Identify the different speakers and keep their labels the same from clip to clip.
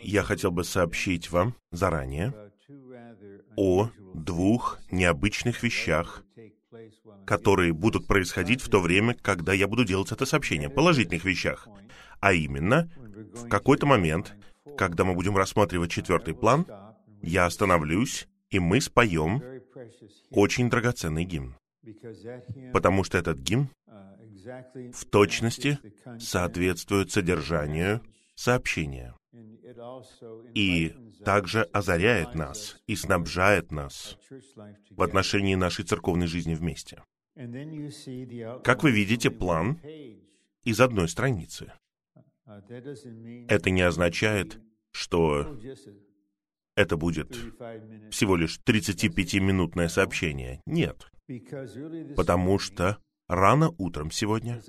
Speaker 1: Я хотел бы сообщить вам заранее о двух необычных вещах, которые будут происходить в то время, когда я буду делать это сообщение, положительных вещах. А именно, в какой-то момент, когда мы будем рассматривать четвертый план, я остановлюсь, и мы споем очень драгоценный гимн. Потому что этот гимн в точности соответствует содержанию сообщения и также озаряет нас и снабжает нас в отношении нашей церковной жизни вместе. Как вы видите, план из одной страницы. Это не означает, что это будет всего лишь 35-минутное сообщение. Нет. Потому что рано утром сегодня,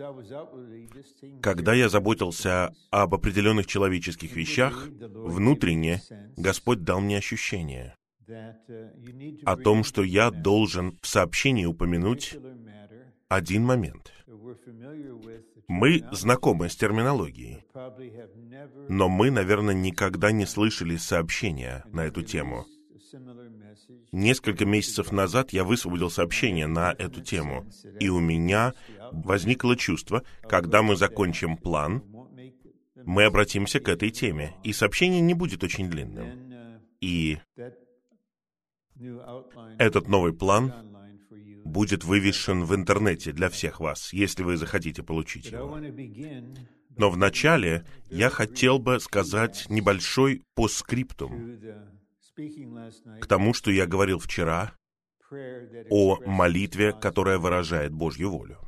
Speaker 1: когда я заботился об определенных человеческих вещах, внутренне Господь дал мне ощущение о том, что я должен в сообщении упомянуть один момент. Мы знакомы с терминологией, но мы, наверное, никогда не слышали сообщения на эту тему — Несколько месяцев назад я высвободил сообщение на эту тему, и у меня возникло чувство, когда мы закончим план, мы обратимся к этой теме, и сообщение не будет очень длинным. И этот новый план будет вывешен в интернете для всех вас, если вы захотите получить его. Но вначале я хотел бы сказать небольшой постскриптум к тому, что я говорил вчера о молитве, которая выражает Божью волю.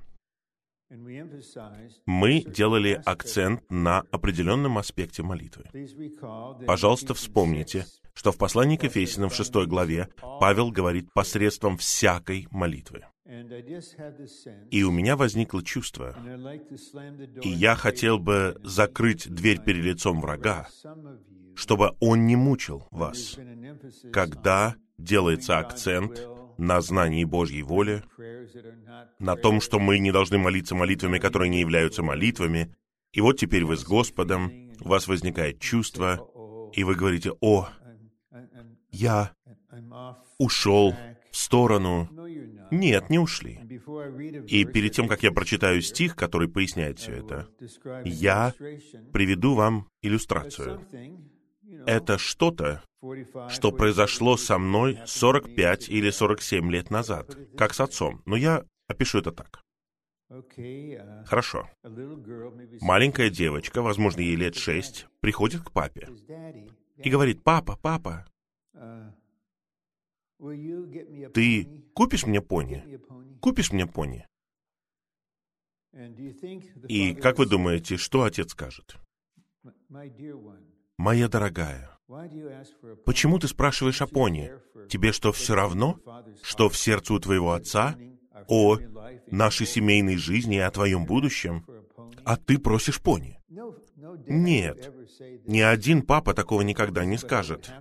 Speaker 1: Мы делали акцент на определенном аспекте молитвы. Пожалуйста, вспомните, что в послании к Ефесиным в 6 главе Павел говорит посредством всякой молитвы. И у меня возникло чувство, и я хотел бы закрыть дверь перед лицом врага, чтобы он не мучил вас, когда делается акцент на знании Божьей воли, на том, что мы не должны молиться молитвами, которые не являются молитвами, и вот теперь вы с Господом, у вас возникает чувство, и вы говорите, «О, я ушел в сторону». Нет, не ушли. И перед тем, как я прочитаю стих, который поясняет все это, я приведу вам иллюстрацию это что-то, что произошло со мной 45 или 47 лет назад, как с отцом. Но я опишу это так. Хорошо. Маленькая девочка, возможно, ей лет шесть, приходит к папе и говорит, «Папа, папа, ты купишь мне пони? Купишь мне пони?» И как вы думаете, что отец скажет? «Моя дорогая, почему ты спрашиваешь о пони? Тебе что, все равно, что в сердце у твоего отца о нашей семейной жизни и о твоем будущем, а ты просишь пони?» Нет, ни один папа такого никогда не скажет.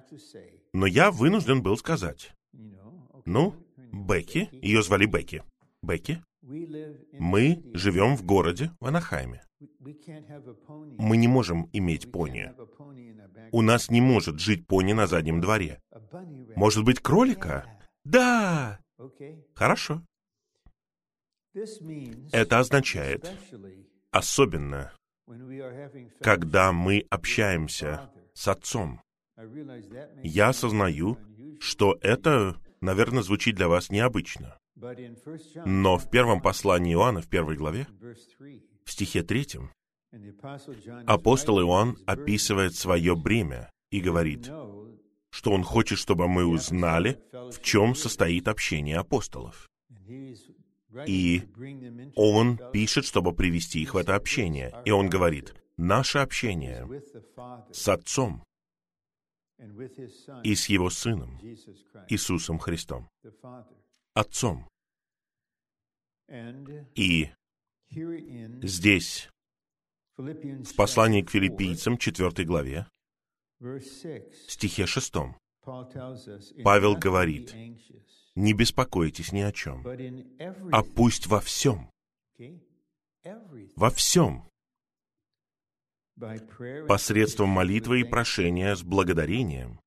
Speaker 1: Но я вынужден был сказать. Ну, Бекки, ее звали Бекки. Бекки, мы живем в городе в Анахайме. Мы не можем иметь пони. У нас не может жить пони на заднем дворе. Может быть, кролика? Да! Хорошо. Это означает, особенно, когда мы общаемся с Отцом. Я осознаю, что это, наверное, звучит для вас необычно. Но в первом послании Иоанна, в первой главе, в стихе третьем, апостол Иоанн описывает свое бремя и говорит, что он хочет, чтобы мы узнали, в чем состоит общение апостолов. И он пишет, чтобы привести их в это общение. И он говорит, наше общение с Отцом и с Его Сыном, Иисусом Христом, Отцом. И здесь, в послании к филиппийцам, 4 главе, стихе 6, Павел говорит, «Не беспокойтесь ни о чем, а пусть во всем, во всем посредством молитвы и прошения с благодарением,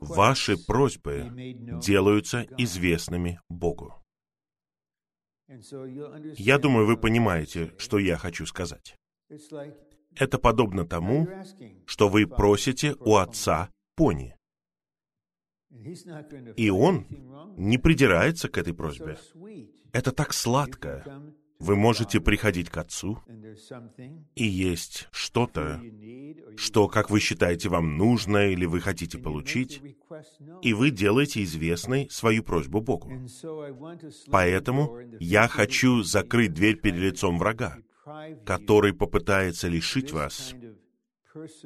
Speaker 1: ваши просьбы делаются известными Богу. Я думаю, вы понимаете, что я хочу сказать. Это подобно тому, что вы просите у Отца пони. И Он не придирается к этой просьбе. Это так сладко. Вы можете приходить к Отцу, и есть что-то, что, как вы считаете, вам нужно или вы хотите получить, и вы делаете известной свою просьбу Богу. Поэтому я хочу закрыть дверь перед лицом врага, который попытается лишить вас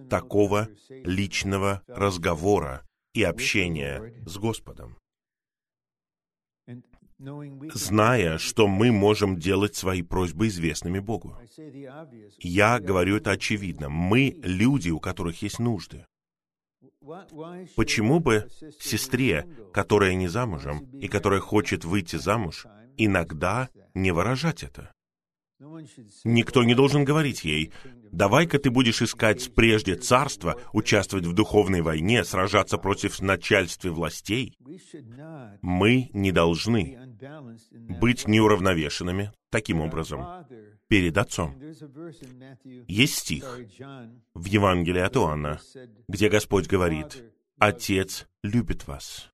Speaker 1: такого личного разговора и общения с Господом зная, что мы можем делать свои просьбы известными Богу. Я говорю это очевидно. Мы люди, у которых есть нужды. Почему бы сестре, которая не замужем и которая хочет выйти замуж, иногда не выражать это? Никто не должен говорить ей, давай-ка ты будешь искать прежде царства, участвовать в духовной войне, сражаться против начальства властей. Мы не должны быть неуравновешенными таким образом перед Отцом. Есть стих в Евангелии от Иоанна, где Господь говорит, «Отец любит вас».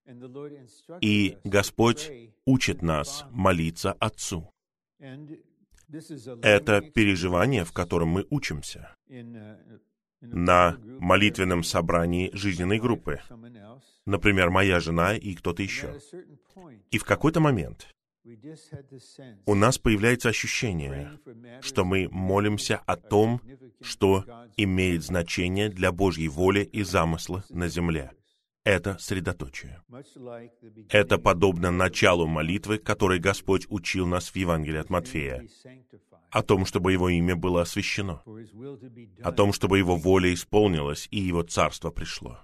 Speaker 1: И Господь учит нас молиться Отцу. Это переживание, в котором мы учимся на молитвенном собрании жизненной группы. Например, моя жена и кто-то еще. И в какой-то момент у нас появляется ощущение, что мы молимся о том, что имеет значение для Божьей воли и замысла на земле это средоточие. Это подобно началу молитвы, которой Господь учил нас в Евангелии от Матфея, о том, чтобы Его имя было освящено, о том, чтобы Его воля исполнилась и Его царство пришло.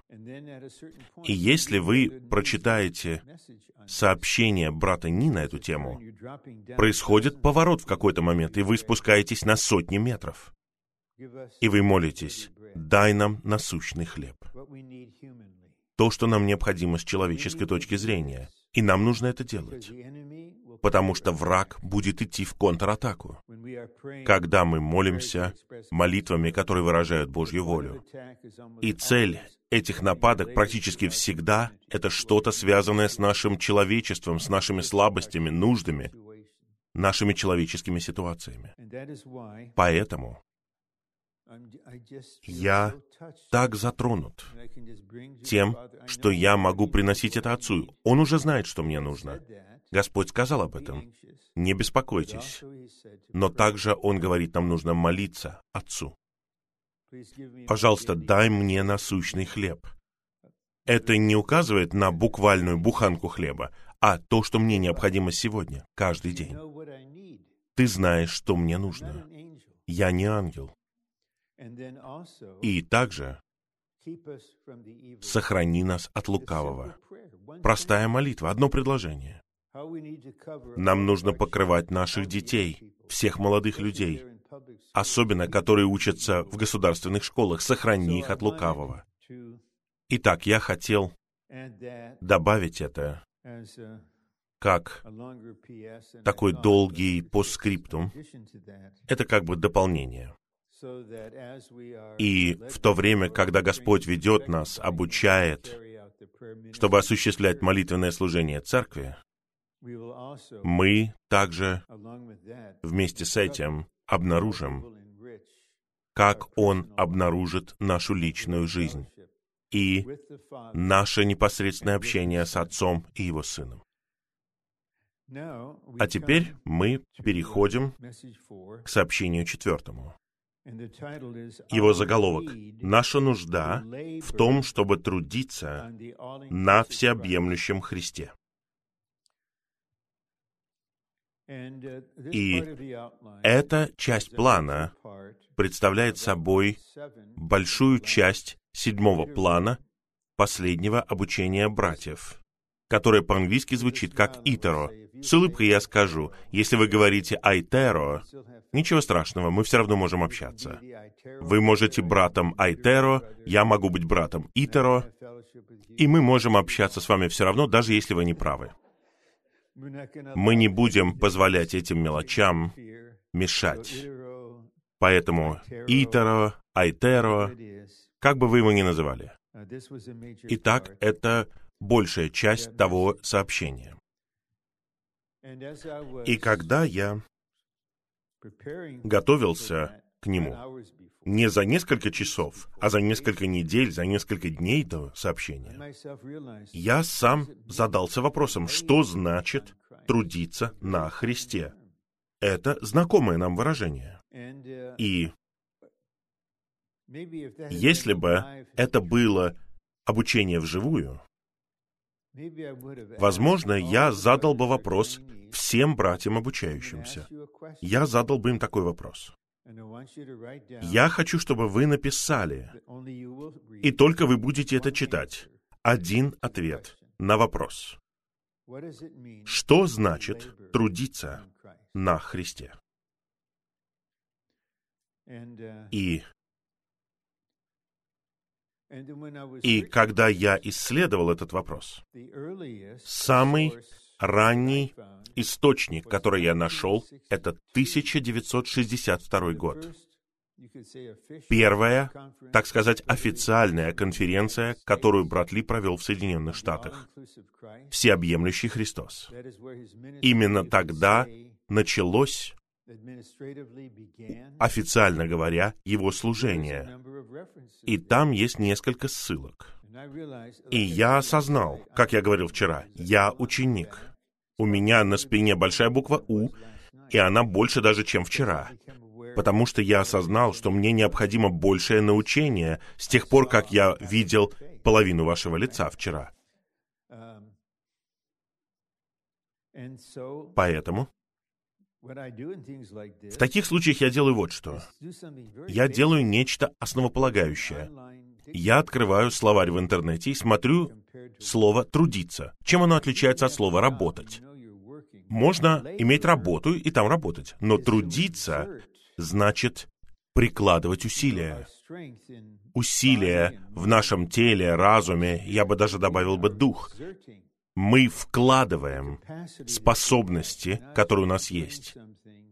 Speaker 1: И если вы прочитаете сообщение брата Ни на эту тему, происходит поворот в какой-то момент, и вы спускаетесь на сотни метров. И вы молитесь, дай нам насущный хлеб то, что нам необходимо с человеческой точки зрения. И нам нужно это делать. Потому что враг будет идти в контратаку. Когда мы молимся молитвами, которые выражают Божью волю. И цель этих нападок практически всегда это что-то связанное с нашим человечеством, с нашими слабостями, нуждами, нашими человеческими ситуациями. Поэтому я так затронут тем, что я могу приносить это Отцу. Он уже знает, что мне нужно. Господь сказал об этом. Не беспокойтесь. Но также Он говорит, нам нужно молиться Отцу. Пожалуйста, дай мне насущный хлеб. Это не указывает на буквальную буханку хлеба, а то, что мне необходимо сегодня, каждый день. Ты знаешь, что мне нужно. Я не ангел. И также сохрани нас от лукавого. Простая молитва, одно предложение. Нам нужно покрывать наших детей, всех молодых людей, особенно которые учатся в государственных школах. Сохрани их от лукавого. Итак, я хотел добавить это как такой долгий постскриптум. Это как бы дополнение. И в то время, когда Господь ведет нас, обучает, чтобы осуществлять молитвенное служение церкви, мы также вместе с этим обнаружим, как Он обнаружит нашу личную жизнь и наше непосредственное общение с Отцом и Его Сыном. А теперь мы переходим к сообщению четвертому. Его заголовок «Наша нужда в том, чтобы трудиться на всеобъемлющем Христе». И эта часть плана представляет собой большую часть седьмого плана последнего обучения братьев. Которое по-английски звучит как «итеро». С улыбкой я скажу, если вы говорите «айтеро», ничего страшного, мы все равно можем общаться. Вы можете братом «айтеро», я могу быть братом «итеро», и мы можем общаться с вами все равно, даже если вы не правы. Мы не будем позволять этим мелочам мешать. Поэтому «итеро», «айтеро», как бы вы его ни называли. Итак, это большая часть того сообщения. И когда я готовился к нему, не за несколько часов, а за несколько недель, за несколько дней до сообщения, я сам задался вопросом, что значит трудиться на Христе. Это знакомое нам выражение. И если бы это было обучение вживую, возможно, я задал бы вопрос всем братьям обучающимся. Я задал бы им такой вопрос. Я хочу, чтобы вы написали, и только вы будете это читать, один ответ на вопрос. Что значит трудиться на Христе? И и когда я исследовал этот вопрос, самый ранний источник, который я нашел, это 1962 год. Первая, так сказать, официальная конференция, которую брат Ли провел в Соединенных Штатах. Всеобъемлющий Христос. Именно тогда началось официально говоря, его служение. И там есть несколько ссылок. И я осознал, как я говорил вчера, я ученик. У меня на спине большая буква «У», и она больше даже, чем вчера. Потому что я осознал, что мне необходимо большее научение с тех пор, как я видел половину вашего лица вчера. Поэтому в таких случаях я делаю вот что. Я делаю нечто основополагающее. Я открываю словарь в интернете и смотрю слово «трудиться». Чем оно отличается от слова «работать»? Можно иметь работу и там работать, но трудиться значит прикладывать усилия. Усилия в нашем теле, разуме, я бы даже добавил бы дух мы вкладываем способности, которые у нас есть.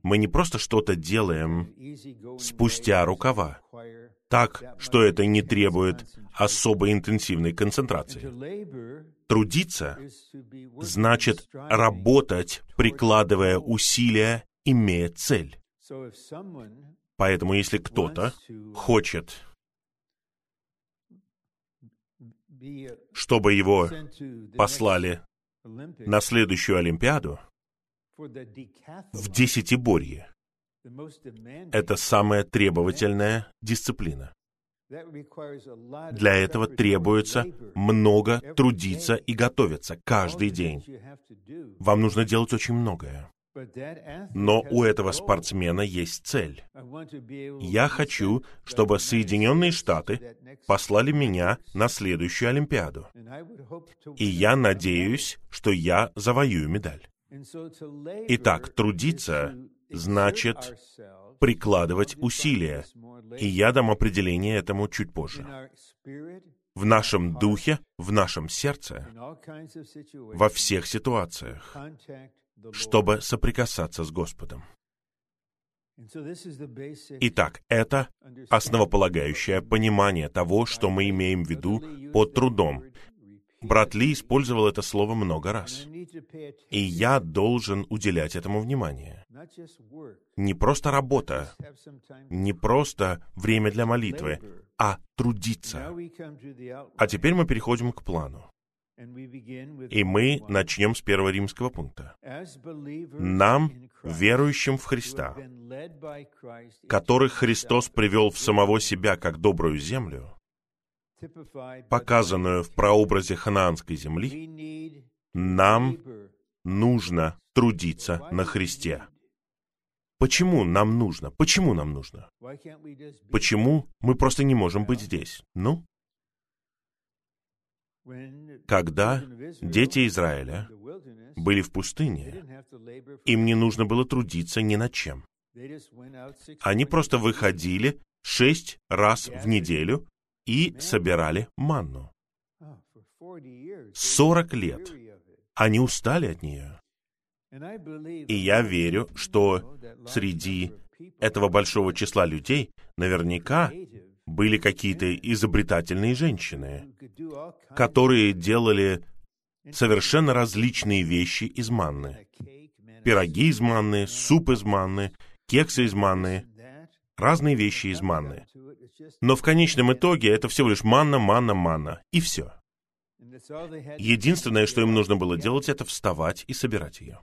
Speaker 1: Мы не просто что-то делаем спустя рукава, так, что это не требует особой интенсивной концентрации. Трудиться значит работать, прикладывая усилия, имея цель. Поэтому если кто-то хочет чтобы его послали на следующую Олимпиаду в десятиборье. Это самая требовательная дисциплина. Для этого требуется много трудиться и готовиться каждый день. Вам нужно делать очень многое. Но у этого спортсмена есть цель. Я хочу, чтобы Соединенные Штаты послали меня на следующую Олимпиаду. И я надеюсь, что я завоюю медаль. Итак, трудиться значит прикладывать усилия. И я дам определение этому чуть позже. В нашем духе, в нашем сердце, во всех ситуациях, чтобы соприкасаться с Господом. Итак, это основополагающее понимание того, что мы имеем в виду под трудом. Брат Ли использовал это слово много раз. И я должен уделять этому внимание. Не просто работа, не просто время для молитвы, а трудиться. А теперь мы переходим к плану. И мы начнем с первого римского пункта. Нам, верующим в Христа, которых Христос привел в самого себя как добрую землю, показанную в прообразе ханаанской земли, нам нужно трудиться на Христе. Почему нам нужно? Почему нам нужно? Почему мы просто не можем быть здесь? Ну, Когда дети Израиля были в пустыне, им не нужно было трудиться ни над чем. Они просто выходили шесть раз в неделю и собирали манну. Сорок лет. Они устали от нее. И я верю, что среди этого большого числа людей наверняка были какие-то изобретательные женщины, которые делали совершенно различные вещи из манны. Пироги из манны, суп из манны, кексы из манны, разные вещи из манны. Но в конечном итоге это всего лишь манна, манна, манна, и все. Единственное, что им нужно было делать, это вставать и собирать ее.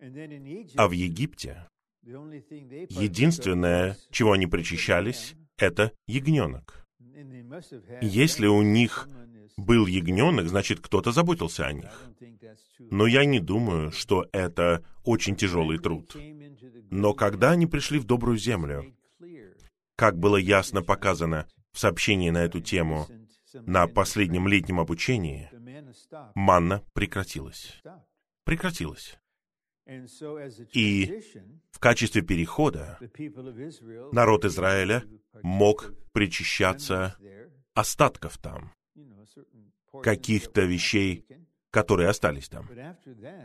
Speaker 1: А в Египте единственное, чего они причащались, это ягненок. Если у них был ягненок, значит, кто-то заботился о них. Но я не думаю, что это очень тяжелый труд. Но когда они пришли в добрую землю, как было ясно показано в сообщении на эту тему на последнем летнем обучении, манна прекратилась. Прекратилась. И в качестве перехода народ Израиля мог причащаться остатков там, каких-то вещей, которые остались там.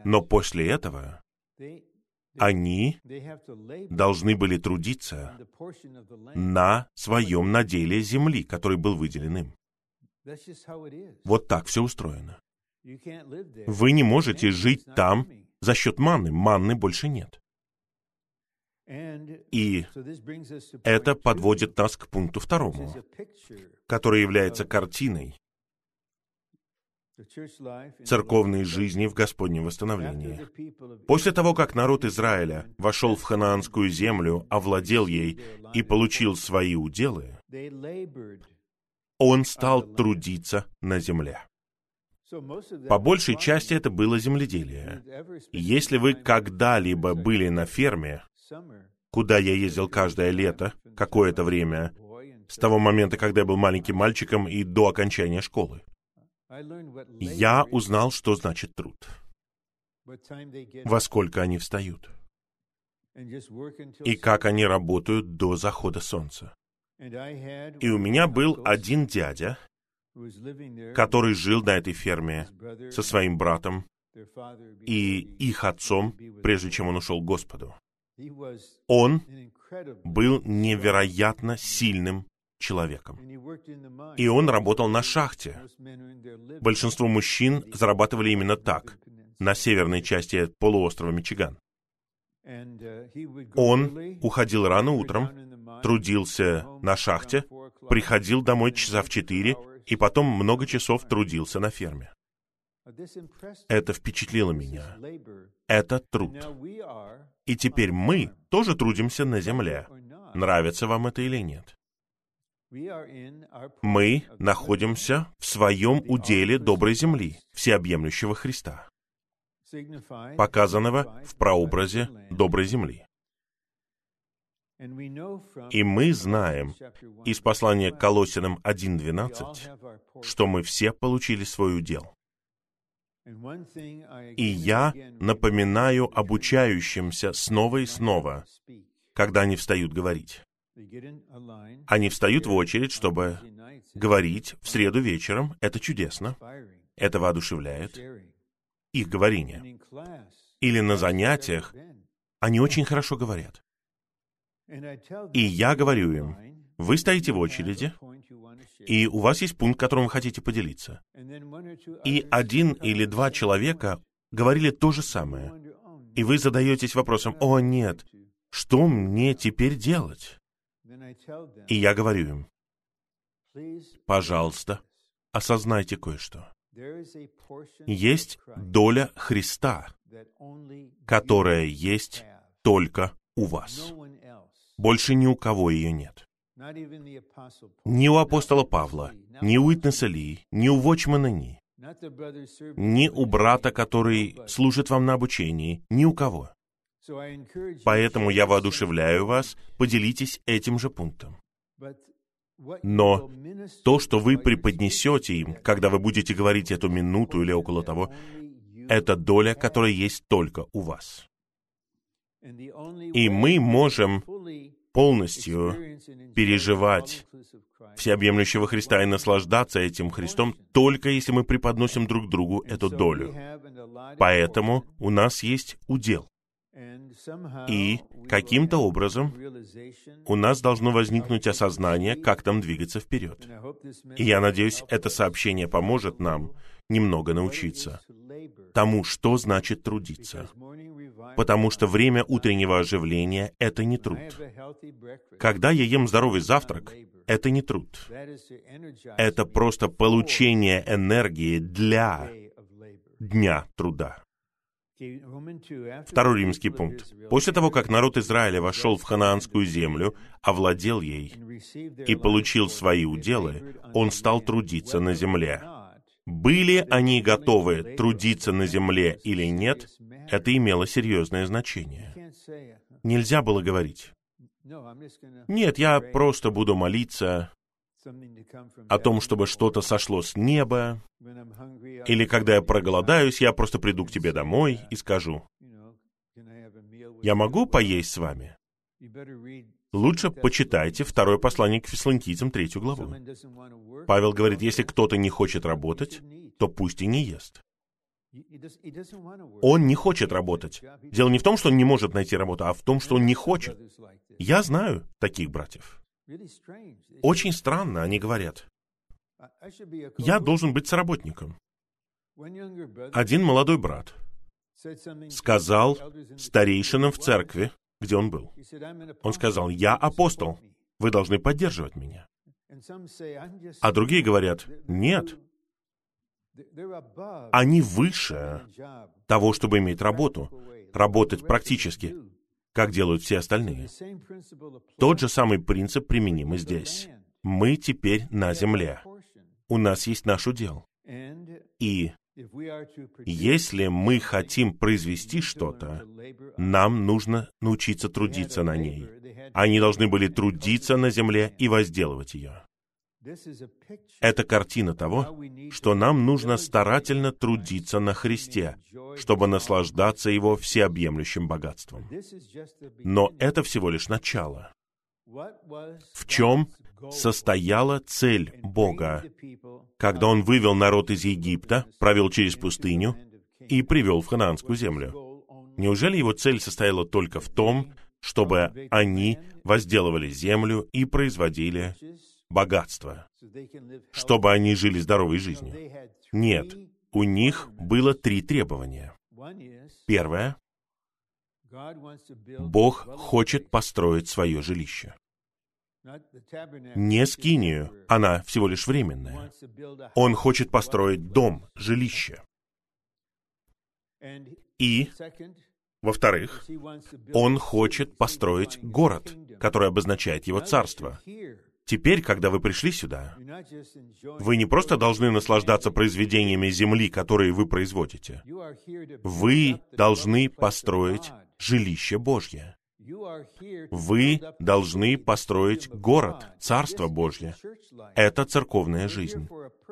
Speaker 1: Но после этого они должны были трудиться на своем наделе земли, который был выделен им. Вот так все устроено. Вы не можете жить там за счет манны. Манны больше нет. И это подводит нас к пункту второму, который является картиной церковной жизни в Господнем восстановлении. После того, как народ Израиля вошел в ханаанскую землю, овладел ей и получил свои уделы, он стал трудиться на земле. По большей части это было земледелие. Если вы когда-либо были на ферме, куда я ездил каждое лето, какое-то время, с того момента, когда я был маленьким мальчиком и до окончания школы, я узнал, что значит труд. Во сколько они встают. И как они работают до захода солнца. И у меня был один дядя, который жил на этой ферме со своим братом и их отцом, прежде чем он ушел к Господу. Он был невероятно сильным человеком. И он работал на шахте. Большинство мужчин зарабатывали именно так, на северной части полуострова Мичиган. Он уходил рано утром, трудился на шахте, приходил домой часа в четыре и потом много часов трудился на ферме. Это впечатлило меня. Это труд. И теперь мы тоже трудимся на земле. Нравится вам это или нет? Мы находимся в своем уделе доброй земли, всеобъемлющего Христа, показанного в прообразе доброй земли. И мы знаем из послания к Колосинам 1.12, что мы все получили свой удел. И я напоминаю обучающимся снова и снова, когда они встают говорить. Они встают в очередь, чтобы говорить в среду вечером. Это чудесно. Это воодушевляет их говорение. Или на занятиях они очень хорошо говорят. И я говорю им, вы стоите в очереди, и у вас есть пункт, которым вы хотите поделиться. И один или два человека говорили то же самое. И вы задаетесь вопросом, о нет, что мне теперь делать? И я говорю им, пожалуйста, осознайте кое-что. Есть доля Христа, которая есть только у вас. Больше ни у кого ее нет. Ни у апостола Павла, ни у Итнеса Ли, ни у Вочмана Ни, ни у брата, который служит вам на обучении, ни у кого. Поэтому я воодушевляю вас, поделитесь этим же пунктом. Но то, что вы преподнесете им, когда вы будете говорить эту минуту или около того, это доля, которая есть только у вас. И мы можем полностью переживать всеобъемлющего Христа и наслаждаться этим Христом, только если мы преподносим друг другу эту долю. Поэтому у нас есть удел. И каким-то образом у нас должно возникнуть осознание, как там двигаться вперед. И я надеюсь, это сообщение поможет нам немного научиться тому, что значит трудиться. Потому что время утреннего оживления — это не труд. Когда я ем здоровый завтрак, это не труд. Это просто получение энергии для дня труда. Второй римский пункт. После того, как народ Израиля вошел в ханаанскую землю, овладел ей и получил свои уделы, он стал трудиться на земле. Были они готовы трудиться на земле или нет, это имело серьезное значение. Нельзя было говорить, нет, я просто буду молиться о том, чтобы что-то сошло с неба, или когда я проголодаюсь, я просто приду к тебе домой и скажу, я могу поесть с вами? Лучше почитайте второе послание к Фессалоникийцам, третью главу. Павел говорит, если кто-то не хочет работать, то пусть и не ест. Он не хочет работать. Дело не в том, что он не может найти работу, а в том, что он не хочет. Я знаю таких братьев. Очень странно, они говорят. Я должен быть соработником. Один молодой брат сказал старейшинам в церкви, где он был. Он сказал, я апостол, вы должны поддерживать меня. А другие говорят, нет, они выше того, чтобы иметь работу, работать практически, как делают все остальные. Тот же самый принцип применим и здесь. Мы теперь на земле. У нас есть наш удел. И если мы хотим произвести что-то, нам нужно научиться трудиться на ней. Они должны были трудиться на земле и возделывать ее. Это картина того, что нам нужно старательно трудиться на Христе, чтобы наслаждаться Его всеобъемлющим богатством. Но это всего лишь начало. В чем состояла цель Бога, когда Он вывел народ из Египта, провел через пустыню и привел в ханаанскую землю? Неужели его цель состояла только в том, чтобы они возделывали землю и производили богатство, чтобы они жили здоровой жизнью. Нет, у них было три требования. Первое. Бог хочет построить свое жилище. Не скинию, она всего лишь временная. Он хочет построить дом, жилище. И, во-вторых, он хочет построить город, который обозначает его царство. Теперь, когда вы пришли сюда, вы не просто должны наслаждаться произведениями земли, которые вы производите. Вы должны построить жилище Божье. Вы должны построить город, Царство Божье. Это церковная жизнь.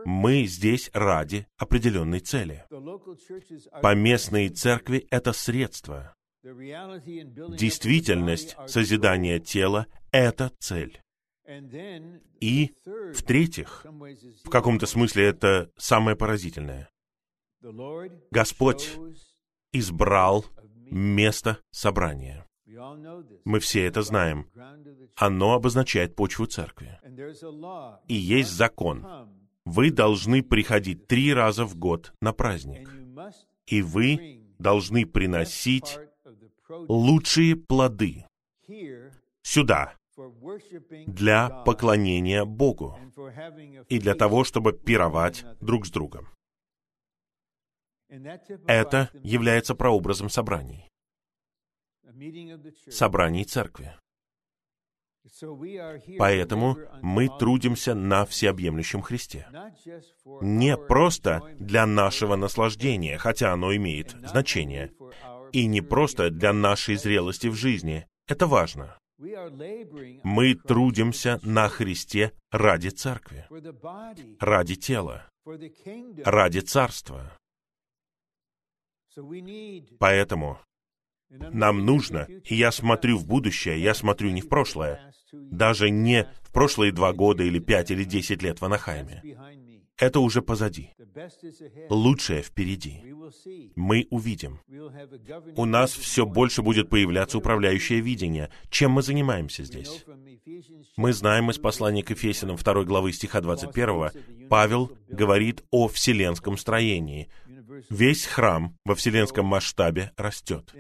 Speaker 1: Мы здесь ради определенной цели. Поместные церкви — это средство. Действительность созидания тела — это цель. И, в-третьих, в каком-то смысле это самое поразительное. Господь избрал место собрания. Мы все это знаем. Оно обозначает почву церкви. И есть закон. Вы должны приходить три раза в год на праздник. И вы должны приносить лучшие плоды сюда, для поклонения Богу и для того, чтобы пировать друг с другом. Это является прообразом собраний, собраний церкви. Поэтому мы трудимся на всеобъемлющем Христе. Не просто для нашего наслаждения, хотя оно имеет значение, и не просто для нашей зрелости в жизни. Это важно. Мы трудимся на Христе ради церкви, ради тела, ради царства. Поэтому нам нужно, и я смотрю в будущее, я смотрю не в прошлое, даже не в прошлые два года или пять или десять лет в Анахайме. Это уже позади. Лучшее впереди. Мы увидим. У нас все больше будет появляться управляющее видение. Чем мы занимаемся здесь? Мы знаем из послания к Ефесянам 2 главы стиха 21, Павел говорит о вселенском строении. Весь храм во вселенском масштабе растет.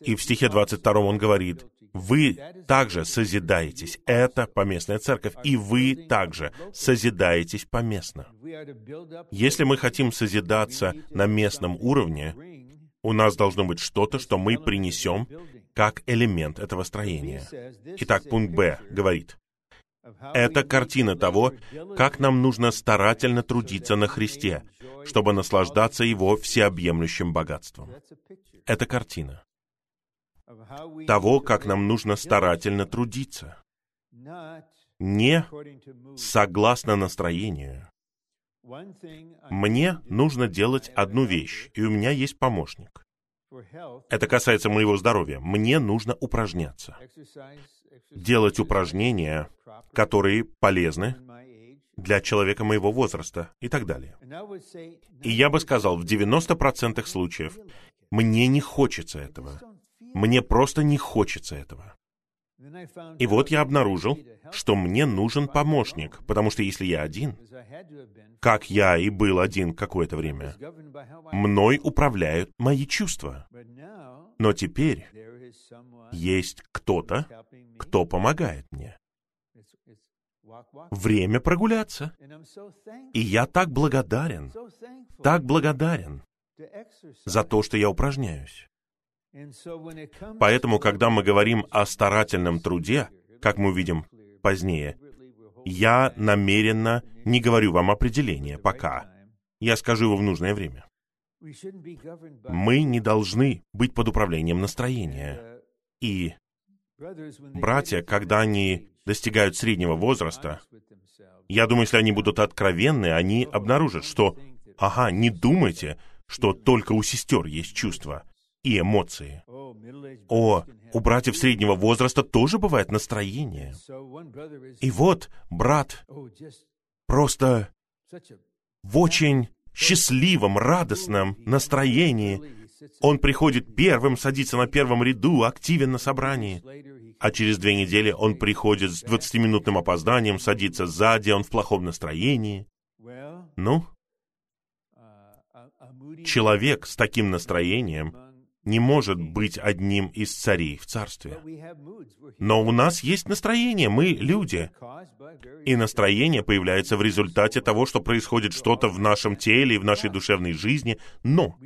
Speaker 1: И в стихе 22 он говорит, вы также созидаетесь. Это поместная церковь. И вы также созидаетесь поместно. Если мы хотим созидаться на местном уровне, у нас должно быть что-то, что мы принесем как элемент этого строения. Итак, пункт Б говорит, это картина того, как нам нужно старательно трудиться на Христе, чтобы наслаждаться Его всеобъемлющим богатством. Это картина того, как нам нужно старательно трудиться. Не согласно настроению. Мне нужно делать одну вещь, и у меня есть помощник. Это касается моего здоровья. Мне нужно упражняться. Делать упражнения, которые полезны для человека моего возраста и так далее. И я бы сказал, в 90% случаев мне не хочется этого. Мне просто не хочется этого. И вот я обнаружил, что мне нужен помощник, потому что если я один, как я и был один какое-то время, мной управляют мои чувства. Но теперь есть кто-то, кто помогает мне. Время прогуляться. И я так благодарен, так благодарен за то, что я упражняюсь. Поэтому, когда мы говорим о старательном труде, как мы увидим позднее, я намеренно не говорю вам определение пока. Я скажу его в нужное время. Мы не должны быть под управлением настроения. И братья, когда они достигают среднего возраста, я думаю, если они будут откровенны, они обнаружат, что, ага, не думайте, что только у сестер есть чувства и эмоции. О, у братьев среднего возраста тоже бывает настроение. И вот брат просто в очень счастливом, радостном настроении. Он приходит первым, садится на первом ряду, активен на собрании. А через две недели он приходит с 20-минутным опозданием, садится сзади, он в плохом настроении. Ну, человек с таким настроением не может быть одним из царей в царстве. Но у нас есть настроение, мы люди. И настроение появляется в результате того, что происходит что-то в нашем теле и в нашей душевной жизни. Но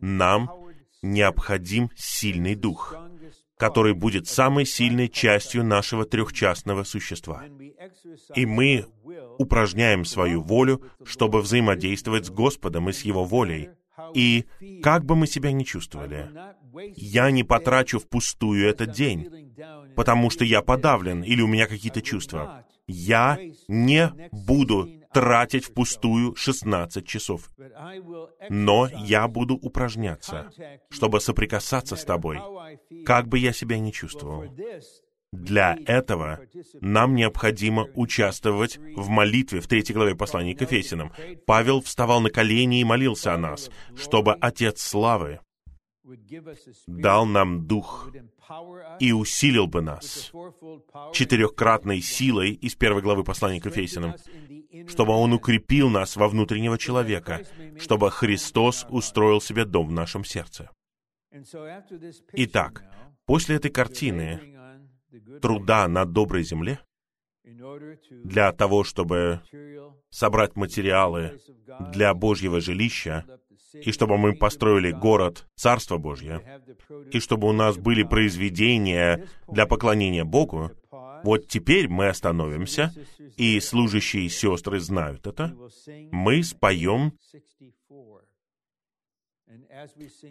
Speaker 1: нам необходим сильный дух, который будет самой сильной частью нашего трехчастного существа. И мы упражняем свою волю, чтобы взаимодействовать с Господом и с Его волей, и как бы мы себя ни чувствовали, я не потрачу впустую этот день, потому что я подавлен или у меня какие-то чувства. Я не буду тратить впустую 16 часов. Но я буду упражняться, чтобы соприкасаться с тобой, как бы я себя ни чувствовал. Для этого нам необходимо участвовать в молитве в третьей главе послания к Ефесиным. Павел вставал на колени и молился о нас, чтобы Отец Славы дал нам дух и усилил бы нас. четырехкратной силой из первой главы послания к Ефесиным, чтобы Он укрепил нас во внутреннего человека, чтобы Христос устроил себе дом в нашем сердце. Итак, после этой картины труда на доброй земле для того, чтобы собрать материалы для Божьего жилища, и чтобы мы построили город Царство Божье, и чтобы у нас были произведения для поклонения Богу, вот теперь мы остановимся, и служащие сестры знают это, мы споем,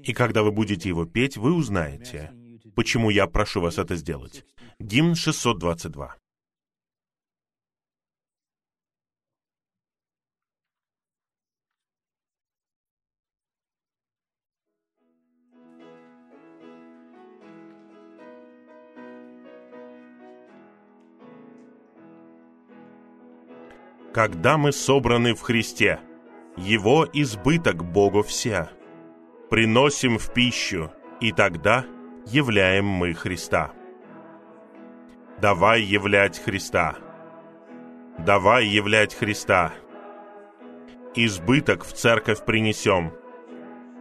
Speaker 1: и когда вы будете его петь, вы узнаете — почему я прошу вас это сделать. Гимн 622. Когда мы собраны в Христе, Его избыток Богу все, приносим в пищу, и тогда являем мы Христа. Давай являть Христа. Давай являть Христа. Избыток в церковь принесем,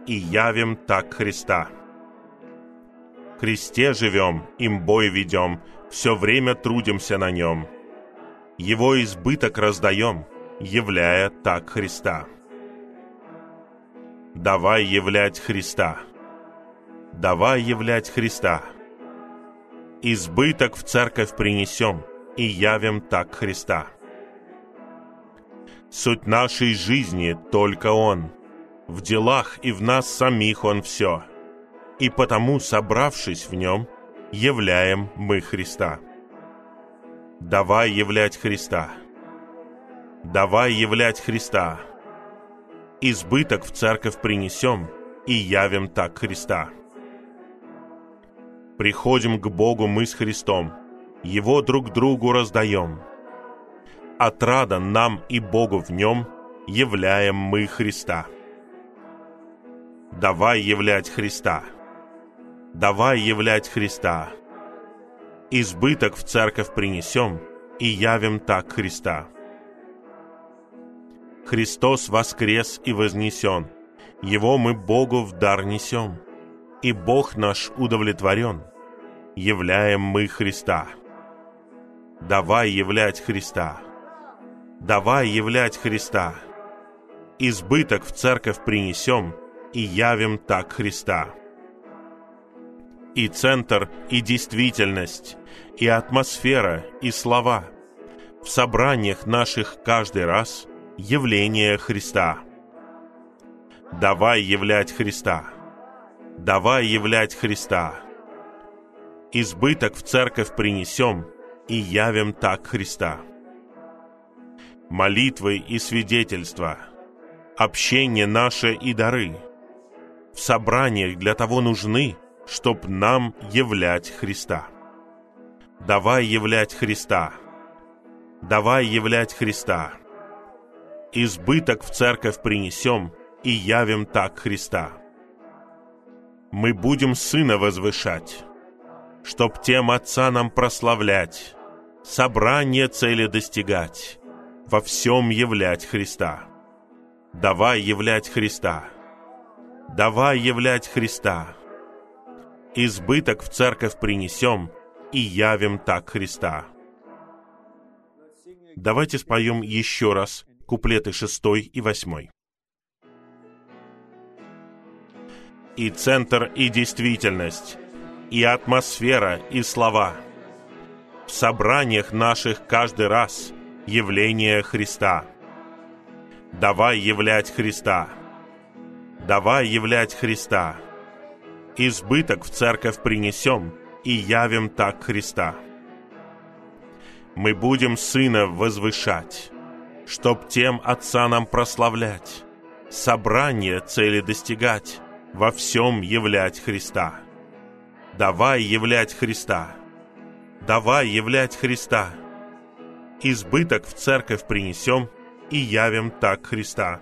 Speaker 1: и явим так Христа. Христе живем, им бой ведем, все время трудимся на нем. Его избыток раздаем, являя так Христа. Давай являть Христа. Давай являть Христа. Избыток в церковь принесем и явим так Христа. Суть нашей жизни только Он. В делах и в нас самих Он все. И потому, собравшись в Нем, являем мы Христа. Давай являть Христа. Давай являть Христа. Избыток в церковь принесем и явим так Христа. Приходим к Богу мы с Христом, Его друг другу раздаем. Отрада нам и Богу в нем являем мы Христа. Давай являть Христа. Давай являть Христа. Избыток в церковь принесем и явим так Христа. Христос воскрес и вознесен, Его мы Богу в дар несем – и Бог наш удовлетворен. Являем мы Христа. Давай являть Христа. Давай являть Христа. Избыток в церковь принесем и явим так Христа. И центр, и действительность, и атмосфера, и слова. В собраниях наших каждый раз явление Христа. Давай являть Христа давай являть Христа. Избыток в церковь принесем и явим так Христа. Молитвы и свидетельства, общение наше и дары в собраниях для того нужны, чтоб нам являть Христа. Давай являть Христа. Давай являть Христа. Избыток в церковь принесем и явим так Христа мы будем Сына возвышать, чтоб тем Отца нам прославлять, собрание цели достигать, во всем являть Христа. Давай являть Христа. Давай являть Христа. Избыток в церковь принесем и явим так Христа. Давайте споем еще раз куплеты шестой и восьмой. и центр, и действительность, и атмосфера, и слова. В собраниях наших каждый раз явление Христа. Давай являть Христа. Давай являть Христа. Избыток в церковь принесем и явим так Христа. Мы будем Сына возвышать, чтоб тем Отца нам прославлять, собрание цели достигать, во всем являть Христа. Давай являть Христа. Давай являть Христа. Избыток в церковь принесем и явим так Христа.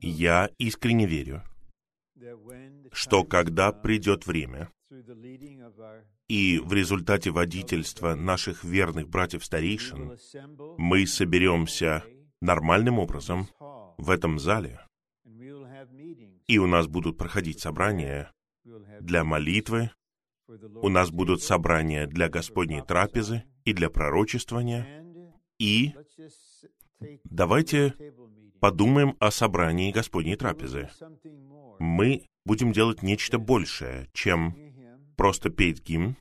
Speaker 1: Я искренне верю, что когда придет время, и в результате водительства наших верных братьев-старейшин мы соберемся нормальным образом в этом зале. И у нас будут проходить собрания для молитвы, у нас будут собрания для Господней трапезы и для пророчествования. И давайте подумаем о собрании Господней трапезы. Мы будем делать нечто большее, чем просто петь гимн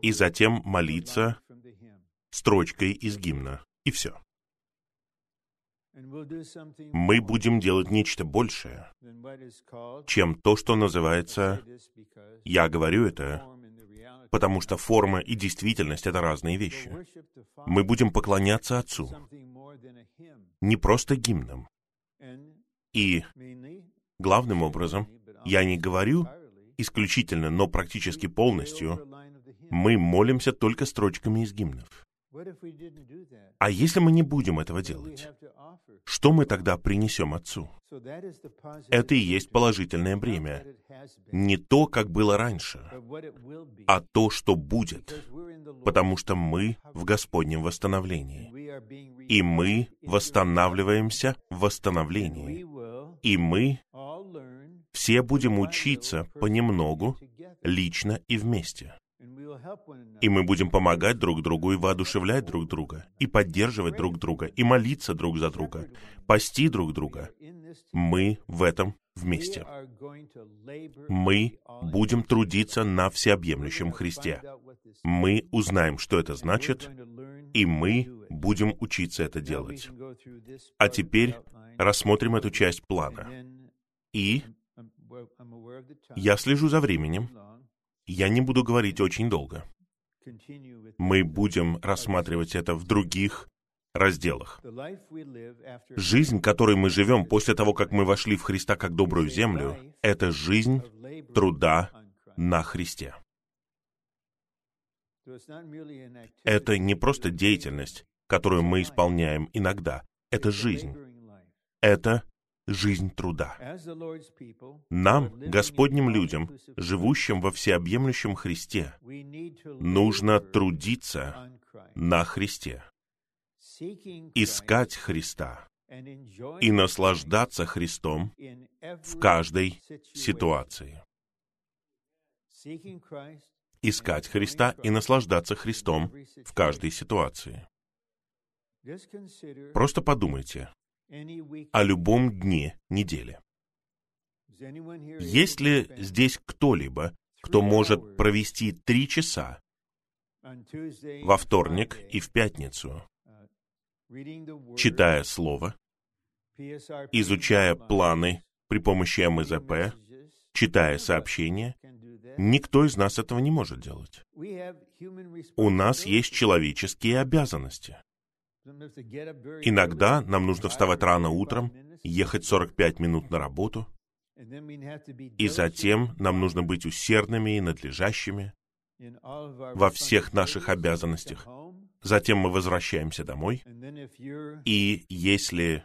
Speaker 1: и затем молиться строчкой из гимна. И все. Мы будем делать нечто большее, чем то, что называется «я говорю это», потому что форма и действительность — это разные вещи. Мы будем поклоняться Отцу, не просто гимном. И главным образом, я не говорю исключительно, но практически полностью, мы молимся только строчками из гимнов. А если мы не будем этого делать, что мы тогда принесем Отцу? Это и есть положительное бремя. Не то, как было раньше, а то, что будет, потому что мы в Господнем восстановлении. И мы восстанавливаемся в восстановлении. И мы все будем учиться понемногу, лично и вместе. И мы будем помогать друг другу и воодушевлять друг друга, и поддерживать друг друга, и молиться друг за друга, пасти друг друга. Мы в этом вместе. Мы будем трудиться на всеобъемлющем Христе. Мы узнаем, что это значит, и мы будем учиться это делать. А теперь рассмотрим эту часть плана. И я слежу за временем, я не буду говорить очень долго. Мы будем рассматривать это в других разделах. Жизнь, которой мы живем после того, как мы вошли в Христа как добрую землю, это жизнь труда на Христе. Это не просто деятельность, которую мы исполняем иногда. Это жизнь. Это жизнь труда. Нам, Господним людям, живущим во всеобъемлющем Христе, нужно трудиться на Христе, искать Христа и наслаждаться Христом в каждой ситуации. Искать Христа и наслаждаться Христом в каждой ситуации. Просто подумайте, о любом дне недели. Есть ли здесь кто-либо, кто может провести три часа во вторник и в пятницу, читая Слово, изучая планы при помощи МЗП, читая сообщения, никто из нас этого не может делать. У нас есть человеческие обязанности. Иногда нам нужно вставать рано утром, ехать 45 минут на работу, и затем нам нужно быть усердными и надлежащими во всех наших обязанностях. Затем мы возвращаемся домой, и если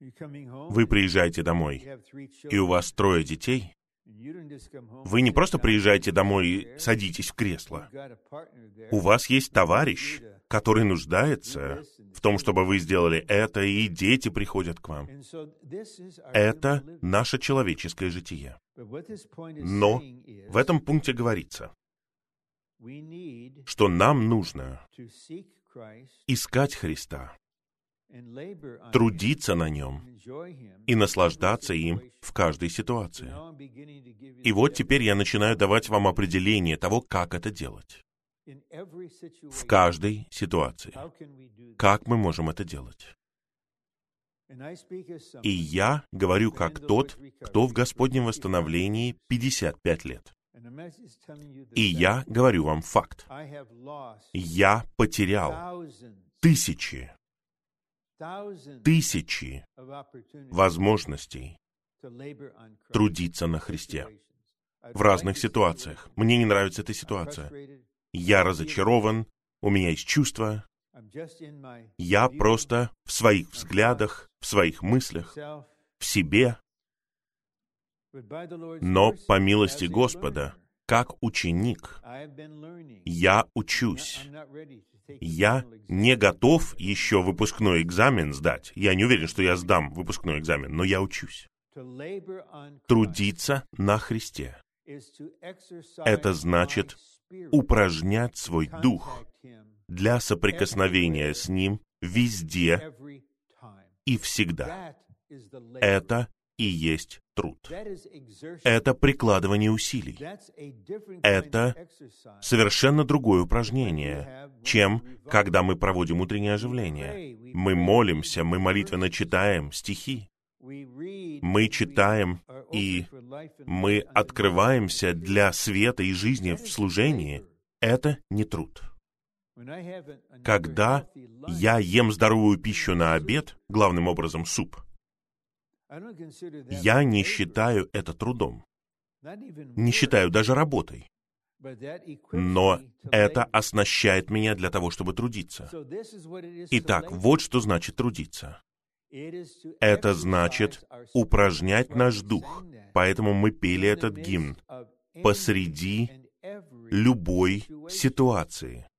Speaker 1: вы приезжаете домой, и у вас трое детей, вы не просто приезжаете домой и садитесь в кресло. У вас есть товарищ, который нуждается в том, чтобы вы сделали это, и дети приходят к вам. Это наше человеческое житие. Но в этом пункте говорится, что нам нужно искать Христа, трудиться на нем и наслаждаться им в каждой ситуации. И вот теперь я начинаю давать вам определение того, как это делать в каждой ситуации. Как мы можем это делать? И я говорю как тот, кто в Господнем восстановлении 55 лет. И я говорю вам факт. Я потерял тысячи, тысячи возможностей трудиться на Христе. в разных ситуациях. Мне не нравится эта ситуация. я разочарован, у меня есть чувства. Я просто в своих взглядах, в своих мыслях, в себе. Но по милости Господа, как ученик, я учусь. Я не готов еще выпускной экзамен сдать. Я не уверен, что я сдам выпускной экзамен, но я учусь. Трудиться на Христе. Это значит упражнять свой дух для соприкосновения с Ним везде и всегда. Это и есть труд. Это прикладывание усилий. Это совершенно другое упражнение, чем когда мы проводим утреннее оживление. Мы молимся, мы молитвенно читаем стихи. Мы читаем и мы открываемся для света и жизни в служении. Это не труд. Когда я ем здоровую пищу на обед, главным образом суп, я не считаю это трудом. Не считаю даже работой. Но это оснащает меня для того, чтобы трудиться. Итак, вот что значит трудиться. Это значит упражнять наш дух. Поэтому мы пели этот гимн посреди любой ситуации.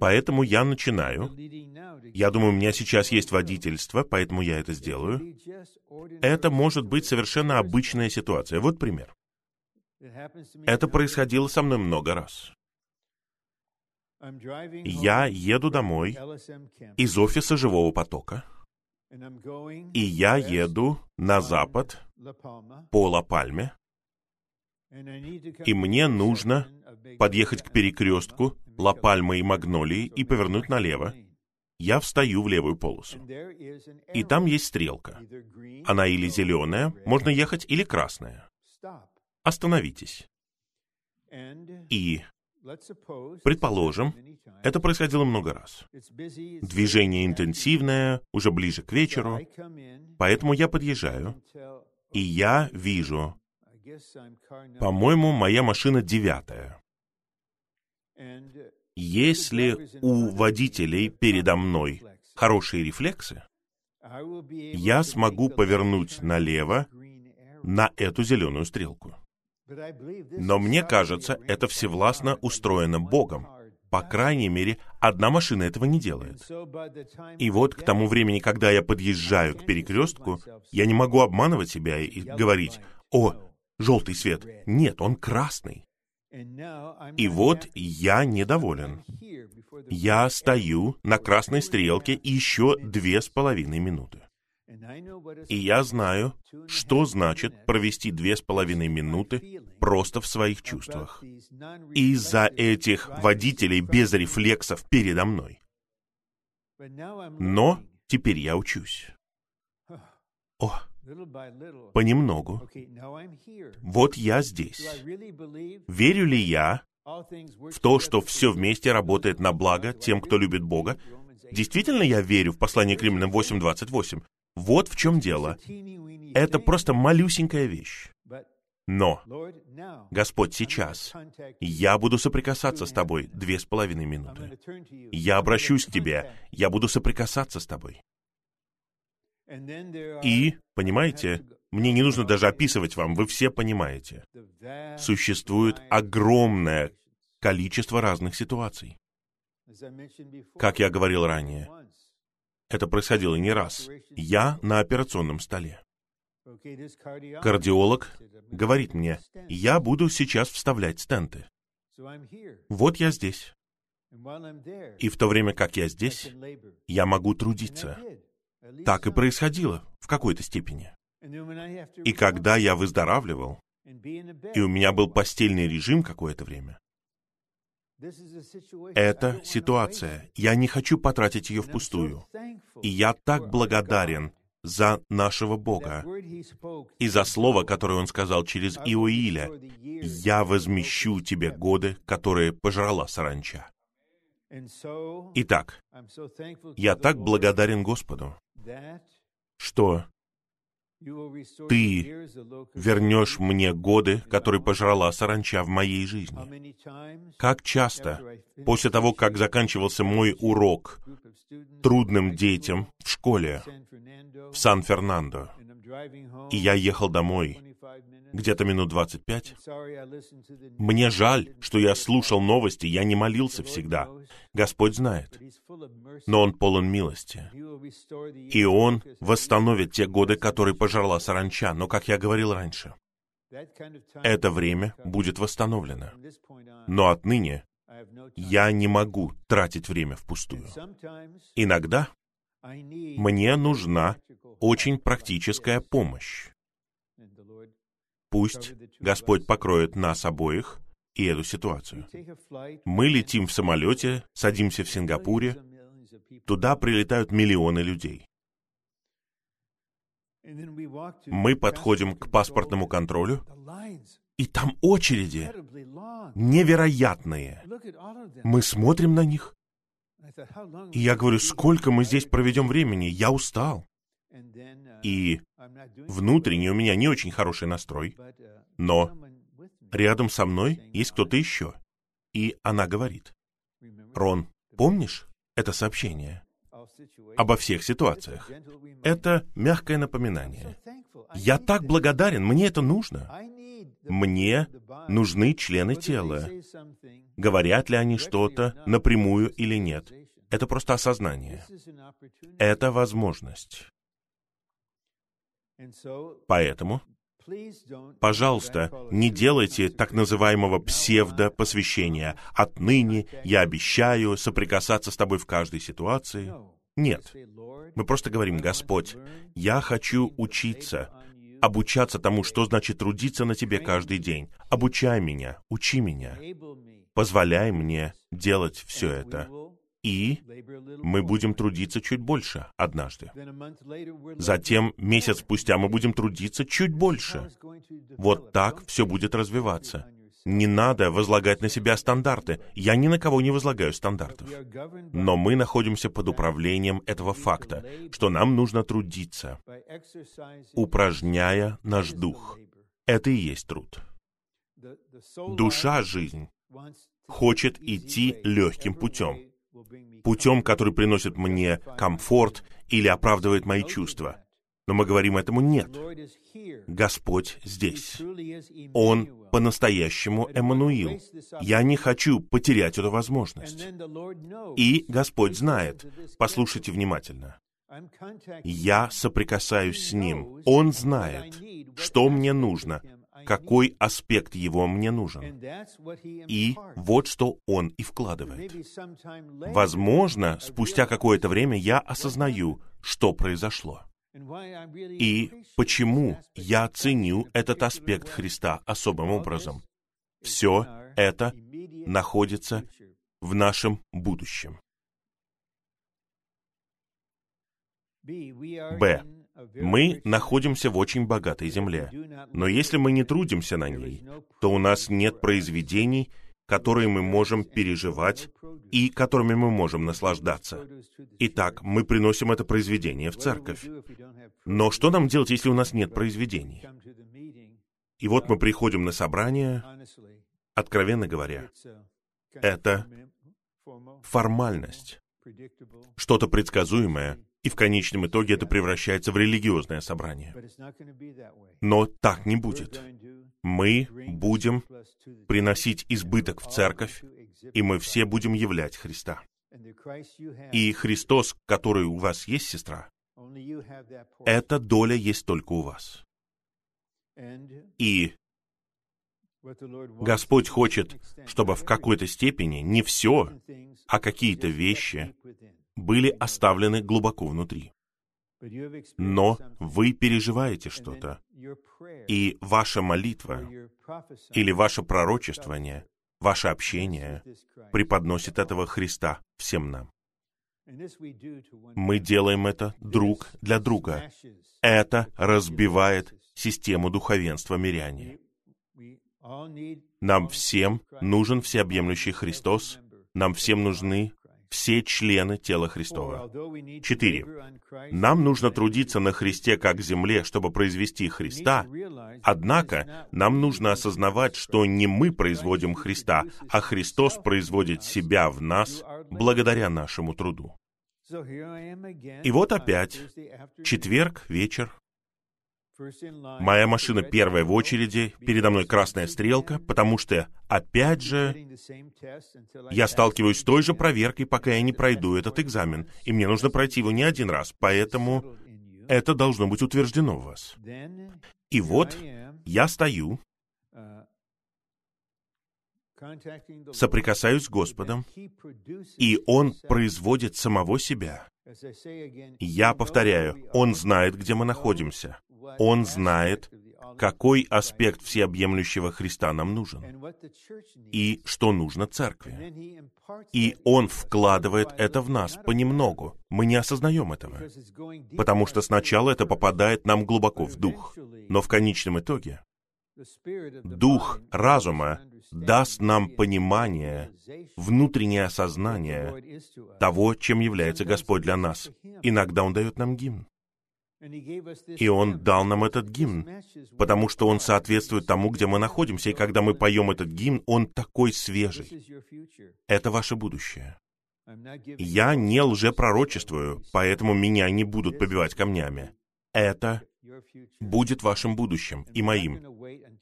Speaker 1: Поэтому я начинаю. Я думаю, у меня сейчас есть водительство, поэтому я это сделаю. Это может быть совершенно обычная ситуация. Вот пример. Это происходило со мной много раз. Я еду домой из офиса живого потока, и я еду на запад по Ла-Пальме, и мне нужно подъехать к перекрестку Ла-Пальмы и Магнолии и повернуть налево. Я встаю в левую полосу. И там есть стрелка. Она или зеленая, можно ехать, или красная. Остановитесь. И, предположим, это происходило много раз. Движение интенсивное, уже ближе к вечеру, поэтому я подъезжаю, и я вижу, по-моему, моя машина девятая. Если у водителей передо мной хорошие рефлексы, я смогу повернуть налево на эту зеленую стрелку. Но мне кажется, это всевластно устроено Богом. По крайней мере, одна машина этого не делает. И вот к тому времени, когда я подъезжаю к перекрестку, я не могу обманывать себя и говорить, «О, желтый свет». Нет, он красный. И вот я недоволен. Я стою на красной стрелке еще две с половиной минуты. И я знаю, что значит провести две с половиной минуты просто в своих чувствах. Из-за этих водителей без рефлексов передо мной. Но теперь я учусь. О, понемногу. Вот я здесь. Верю ли я в то, что все вместе работает на благо тем, кто любит Бога? Действительно я верю в послание к Римлянам 8.28. Вот в чем дело. Это просто малюсенькая вещь. Но, Господь, сейчас я буду соприкасаться с тобой две с половиной минуты. Я обращусь к тебе, я буду соприкасаться с тобой. И, понимаете, мне не нужно даже описывать вам, вы все понимаете. Существует огромное количество разных ситуаций. Как я говорил ранее, это происходило не раз. Я на операционном столе. Кардиолог говорит мне, я буду сейчас вставлять стенты. Вот я здесь. И в то время, как я здесь, я могу трудиться. Так и происходило в какой-то степени. И когда я выздоравливал, и у меня был постельный режим какое-то время, это ситуация. Я не хочу потратить ее впустую. И я так благодарен за нашего Бога и за слово, которое Он сказал через Иоиля. «Я возмещу тебе годы, которые пожрала саранча». Итак, я так благодарен Господу, что ты вернешь мне годы, которые пожрала саранча в моей жизни. Как часто, после того, как заканчивался мой урок трудным детям в школе в Сан-Фернандо, и я ехал домой где-то минут 25. Мне жаль, что я слушал новости, я не молился всегда. Господь знает. Но Он полон милости. И Он восстановит те годы, которые пожрала саранча. Но, как я говорил раньше, это время будет восстановлено. Но отныне я не могу тратить время впустую. Иногда Мне нужна очень практическая помощь. Пусть Господь покроет нас обоих и эту ситуацию. Мы летим в самолете, садимся в Сингапуре, туда прилетают миллионы людей. Мы подходим к паспортному контролю, и там очереди невероятные. Мы смотрим на них, и я говорю, сколько мы здесь проведем времени? Я устал. И внутренне у меня не очень хороший настрой, но рядом со мной есть кто-то еще. И она говорит, Рон, помнишь это сообщение? Обо всех ситуациях. Это мягкое напоминание. Я так благодарен, мне это нужно. Мне нужны члены тела. Говорят ли они что-то напрямую или нет? Это просто осознание. Это возможность. Поэтому, пожалуйста, не делайте так называемого псевдо-посвящения. Отныне я обещаю соприкасаться с тобой в каждой ситуации. Нет. Мы просто говорим, Господь, я хочу учиться, обучаться тому, что значит трудиться на Тебе каждый день. Обучай меня, учи меня, позволяй мне делать все это и мы будем трудиться чуть больше однажды. Затем, месяц спустя, мы будем трудиться чуть больше. Вот так все будет развиваться. Не надо возлагать на себя стандарты. Я ни на кого не возлагаю стандартов. Но мы находимся под управлением этого факта, что нам нужно трудиться, упражняя наш дух. Это и есть труд. Душа жизнь хочет идти легким путем путем, который приносит мне комфорт или оправдывает мои чувства. Но мы говорим этому «нет». Господь здесь. Он по-настоящему Эммануил. Я не хочу потерять эту возможность. И Господь знает. Послушайте внимательно. Я соприкасаюсь с Ним. Он знает, что мне нужно, какой аспект его мне нужен. И вот что он и вкладывает. Возможно, спустя какое-то время я осознаю, что произошло. И почему я ценю этот аспект Христа особым образом. Все это находится в нашем будущем. Б. Мы находимся в очень богатой земле, но если мы не трудимся на ней, то у нас нет произведений, которые мы можем переживать и которыми мы можем наслаждаться. Итак, мы приносим это произведение в церковь. Но что нам делать, если у нас нет произведений? И вот мы приходим на собрание, откровенно говоря, это формальность, что-то предсказуемое, и в конечном итоге это превращается в религиозное собрание. Но так не будет. Мы будем приносить избыток в церковь, и мы все будем являть Христа. И Христос, который у вас есть, сестра, эта доля есть только у вас. И Господь хочет, чтобы в какой-то степени не все, а какие-то вещи были оставлены глубоко внутри. Но вы переживаете что-то, и ваша молитва или ваше пророчествование, ваше общение преподносит этого Христа всем нам. Мы делаем это друг для друга. Это разбивает систему духовенства миряне. Нам всем нужен всеобъемлющий Христос, нам всем нужны все члены тела Христова. Четыре. Нам нужно трудиться на Христе как земле, чтобы произвести Христа, однако нам нужно осознавать, что не мы производим Христа, а Христос производит себя в нас благодаря нашему труду. И вот опять, четверг, вечер, Моя машина первая в очереди, передо мной красная стрелка, потому что, опять же, я сталкиваюсь с той же проверкой, пока я не пройду этот экзамен, и мне нужно пройти его не один раз, поэтому это должно быть утверждено в вас. И вот я стою, соприкасаюсь с Господом, и Он производит самого себя Я повторяю, Он знает, где мы находимся. Он знает, какой аспект всеобъемлющего Христа нам нужен и что нужно церкви. И Он вкладывает это в нас понемногу. Мы не осознаем этого, потому что сначала это попадает нам глубоко в дух, но в конечном итоге дух разума даст нам понимание, внутреннее осознание того, чем является Господь для нас. Иногда Он дает нам гимн. И Он дал нам этот гимн, потому что он соответствует тому, где мы находимся. И когда мы поем этот гимн, он такой свежий. Это ваше будущее. Я не лжепророчествую, поэтому меня не будут побивать камнями. Это будет вашим будущим и моим.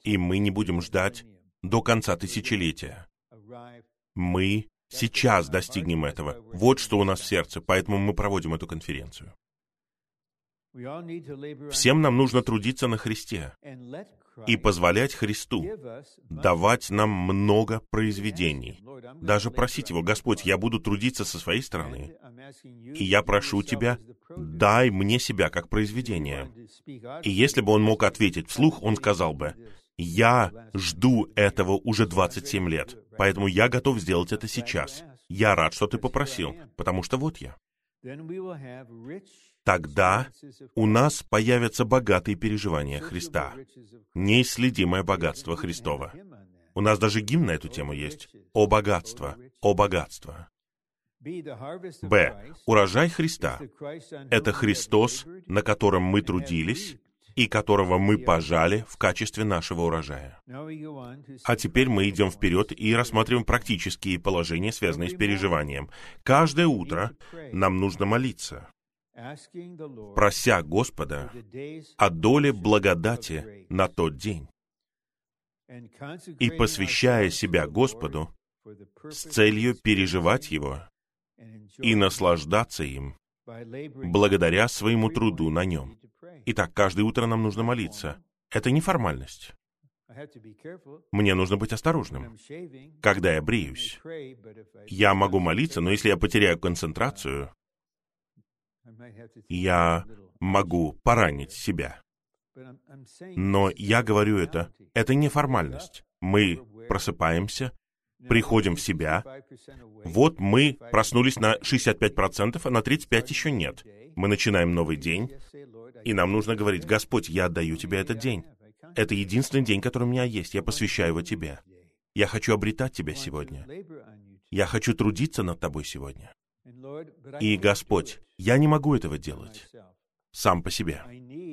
Speaker 1: И мы не будем ждать до конца тысячелетия. Мы сейчас достигнем этого. Вот что у нас в сердце, поэтому мы проводим эту конференцию. Всем нам нужно трудиться на Христе и позволять Христу давать нам много произведений. Даже просить Его, Господь, я буду трудиться со своей стороны, и я прошу Тебя, дай мне себя как произведение. И если бы он мог ответить вслух, он сказал бы, я жду этого уже 27 лет, поэтому я готов сделать это сейчас. Я рад, что ты попросил, потому что вот я тогда у нас появятся богатые переживания Христа, неисследимое богатство Христова. У нас даже гимн на эту тему есть. «О богатство! О богатство!» Б. Урожай Христа — это Христос, на котором мы трудились и которого мы пожали в качестве нашего урожая. А теперь мы идем вперед и рассматриваем практические положения, связанные с переживанием. Каждое утро нам нужно молиться прося Господа о доле благодати на тот день и посвящая себя Господу с целью переживать Его и наслаждаться им благодаря своему труду на нем. Итак, каждое утро нам нужно молиться. Это не формальность. Мне нужно быть осторожным. Когда я бреюсь, я могу молиться, но если я потеряю концентрацию, я могу поранить себя. Но я говорю это, это не формальность. Мы просыпаемся, приходим в себя. Вот мы проснулись на 65%, а на 35% еще нет. Мы начинаем новый день, и нам нужно говорить, Господь, я отдаю Тебе этот день. Это единственный день, который у меня есть. Я посвящаю его Тебе. Я хочу обретать Тебя сегодня. Я хочу трудиться над Тобой сегодня. И, Господь, я не могу этого делать сам по себе.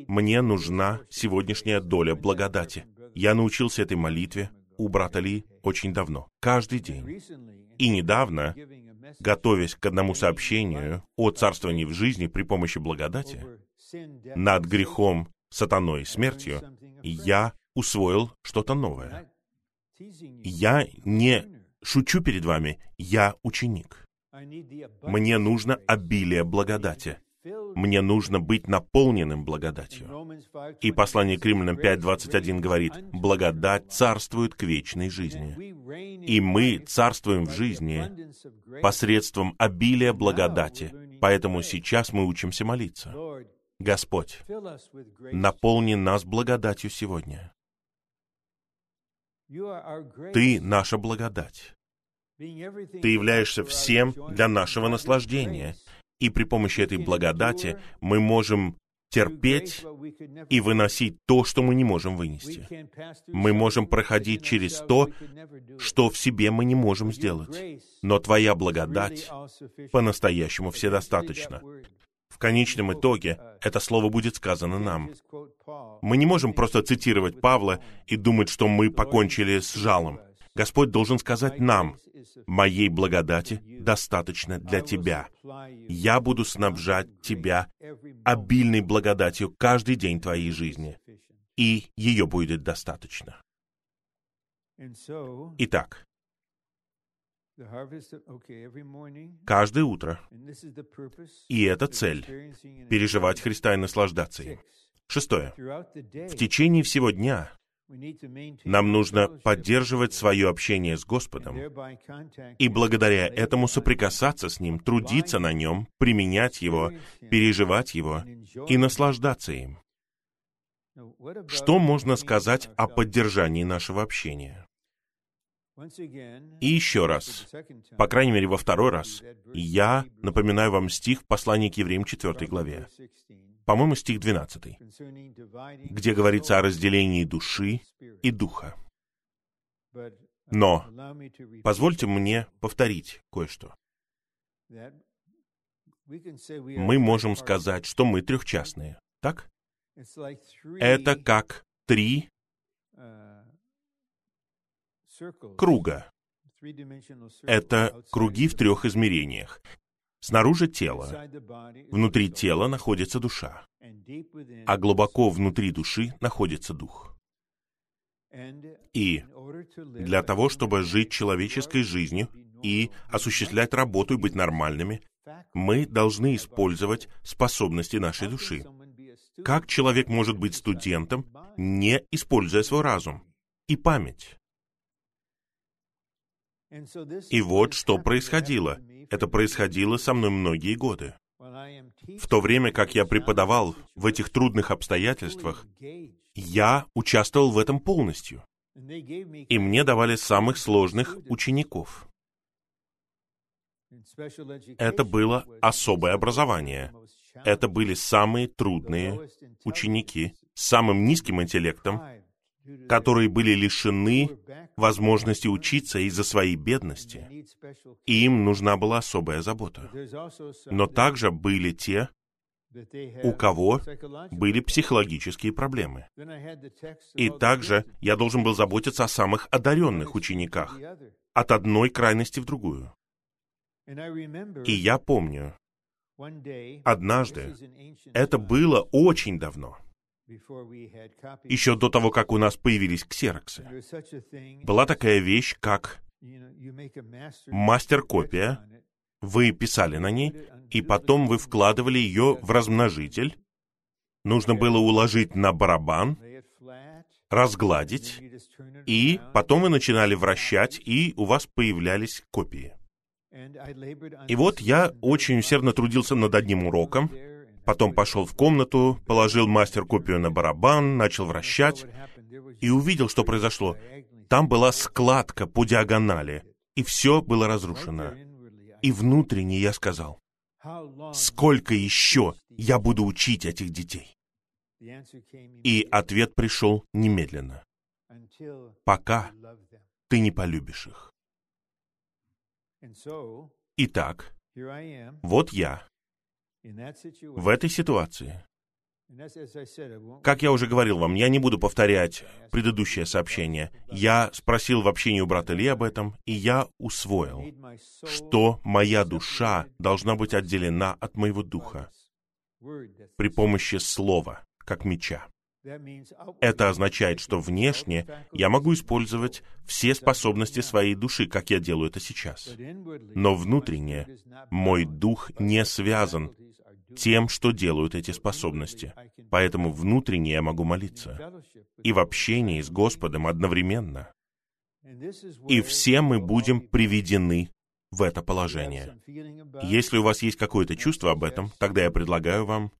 Speaker 1: Мне нужна сегодняшняя доля благодати. Я научился этой молитве у брата Ли очень давно, каждый день. И недавно, готовясь к одному сообщению о царствовании в жизни при помощи благодати, над грехом, сатаной, смертью, я усвоил что-то новое. Я не шучу перед вами, я ученик. Мне нужно обилие благодати. Мне нужно быть наполненным благодатью. И послание к Римлянам 5.21 говорит, «Благодать царствует к вечной жизни». И мы царствуем в жизни посредством обилия благодати. Поэтому сейчас мы учимся молиться. Господь, наполни нас благодатью сегодня. Ты наша благодать. Ты являешься всем для нашего наслаждения. И при помощи этой благодати мы можем терпеть и выносить то, что мы не можем вынести. Мы можем проходить через то, что в себе мы не можем сделать. Но Твоя благодать по-настоящему вседостаточна. В конечном итоге это слово будет сказано нам. Мы не можем просто цитировать Павла и думать, что мы покончили с жалом. Господь должен сказать нам, «Моей благодати достаточно для тебя. Я буду снабжать тебя обильной благодатью каждый день твоей жизни, и ее будет достаточно». Итак, каждое утро, и это цель, переживать Христа и наслаждаться им. Шестое. В течение всего дня Нам нужно поддерживать свое общение с Господом и благодаря этому соприкасаться с Ним, трудиться на Нем, применять Его, переживать Его и наслаждаться им. Что можно сказать о поддержании нашего общения? И еще раз, по крайней мере во второй раз, я напоминаю вам стих в послании к евреям 4 главе. По-моему, стих 12, где говорится о разделении души и духа. Но позвольте мне повторить кое-что. Мы можем сказать, что мы трехчастные, так? Это как три круга. Это круги в трех измерениях. Снаружи тело, внутри тела находится душа, а глубоко внутри души находится дух. И для того, чтобы жить человеческой жизнью и осуществлять работу и быть нормальными, мы должны использовать способности нашей души. Как человек может быть студентом, не используя свой разум и память? И вот что происходило. Это происходило со мной многие годы. В то время, как я преподавал в этих трудных обстоятельствах, я участвовал в этом полностью. И мне давали самых сложных учеников. Это было особое образование. Это были самые трудные ученики с самым низким интеллектом, которые были лишены возможности учиться из-за своей бедности, и им нужна была особая забота. Но также были те, у кого были психологические проблемы. И также я должен был заботиться о самых одаренных учениках, от одной крайности в другую. И я помню, однажды, это было очень давно, еще до того, как у нас появились ксероксы, была такая вещь, как мастер-копия. Вы писали на ней, и потом вы вкладывали ее в размножитель. Нужно было уложить на барабан, разгладить, и потом вы начинали вращать, и у вас появлялись копии. И вот я очень усердно трудился над одним уроком, потом пошел в комнату, положил мастер-копию на барабан, начал вращать и увидел, что произошло. Там была складка по диагонали, и все было разрушено. И внутренне я сказал, сколько еще я буду учить этих детей? И ответ пришел немедленно. Пока ты не полюбишь их. Итак, вот я в этой ситуации. Как я уже говорил вам, я не буду повторять предыдущее сообщение. Я спросил в общении у брата Ли об этом, и я усвоил, что моя душа должна быть отделена от моего духа при помощи слова, как меча. Это означает, что внешне я могу использовать все способности своей души, как я делаю это сейчас. Но внутренне мой дух не связан тем, что делают эти способности. Поэтому внутренне я могу молиться. И в общении с Господом одновременно. И все мы будем приведены в это положение. Если у вас есть какое-то чувство об этом, тогда я предлагаю вам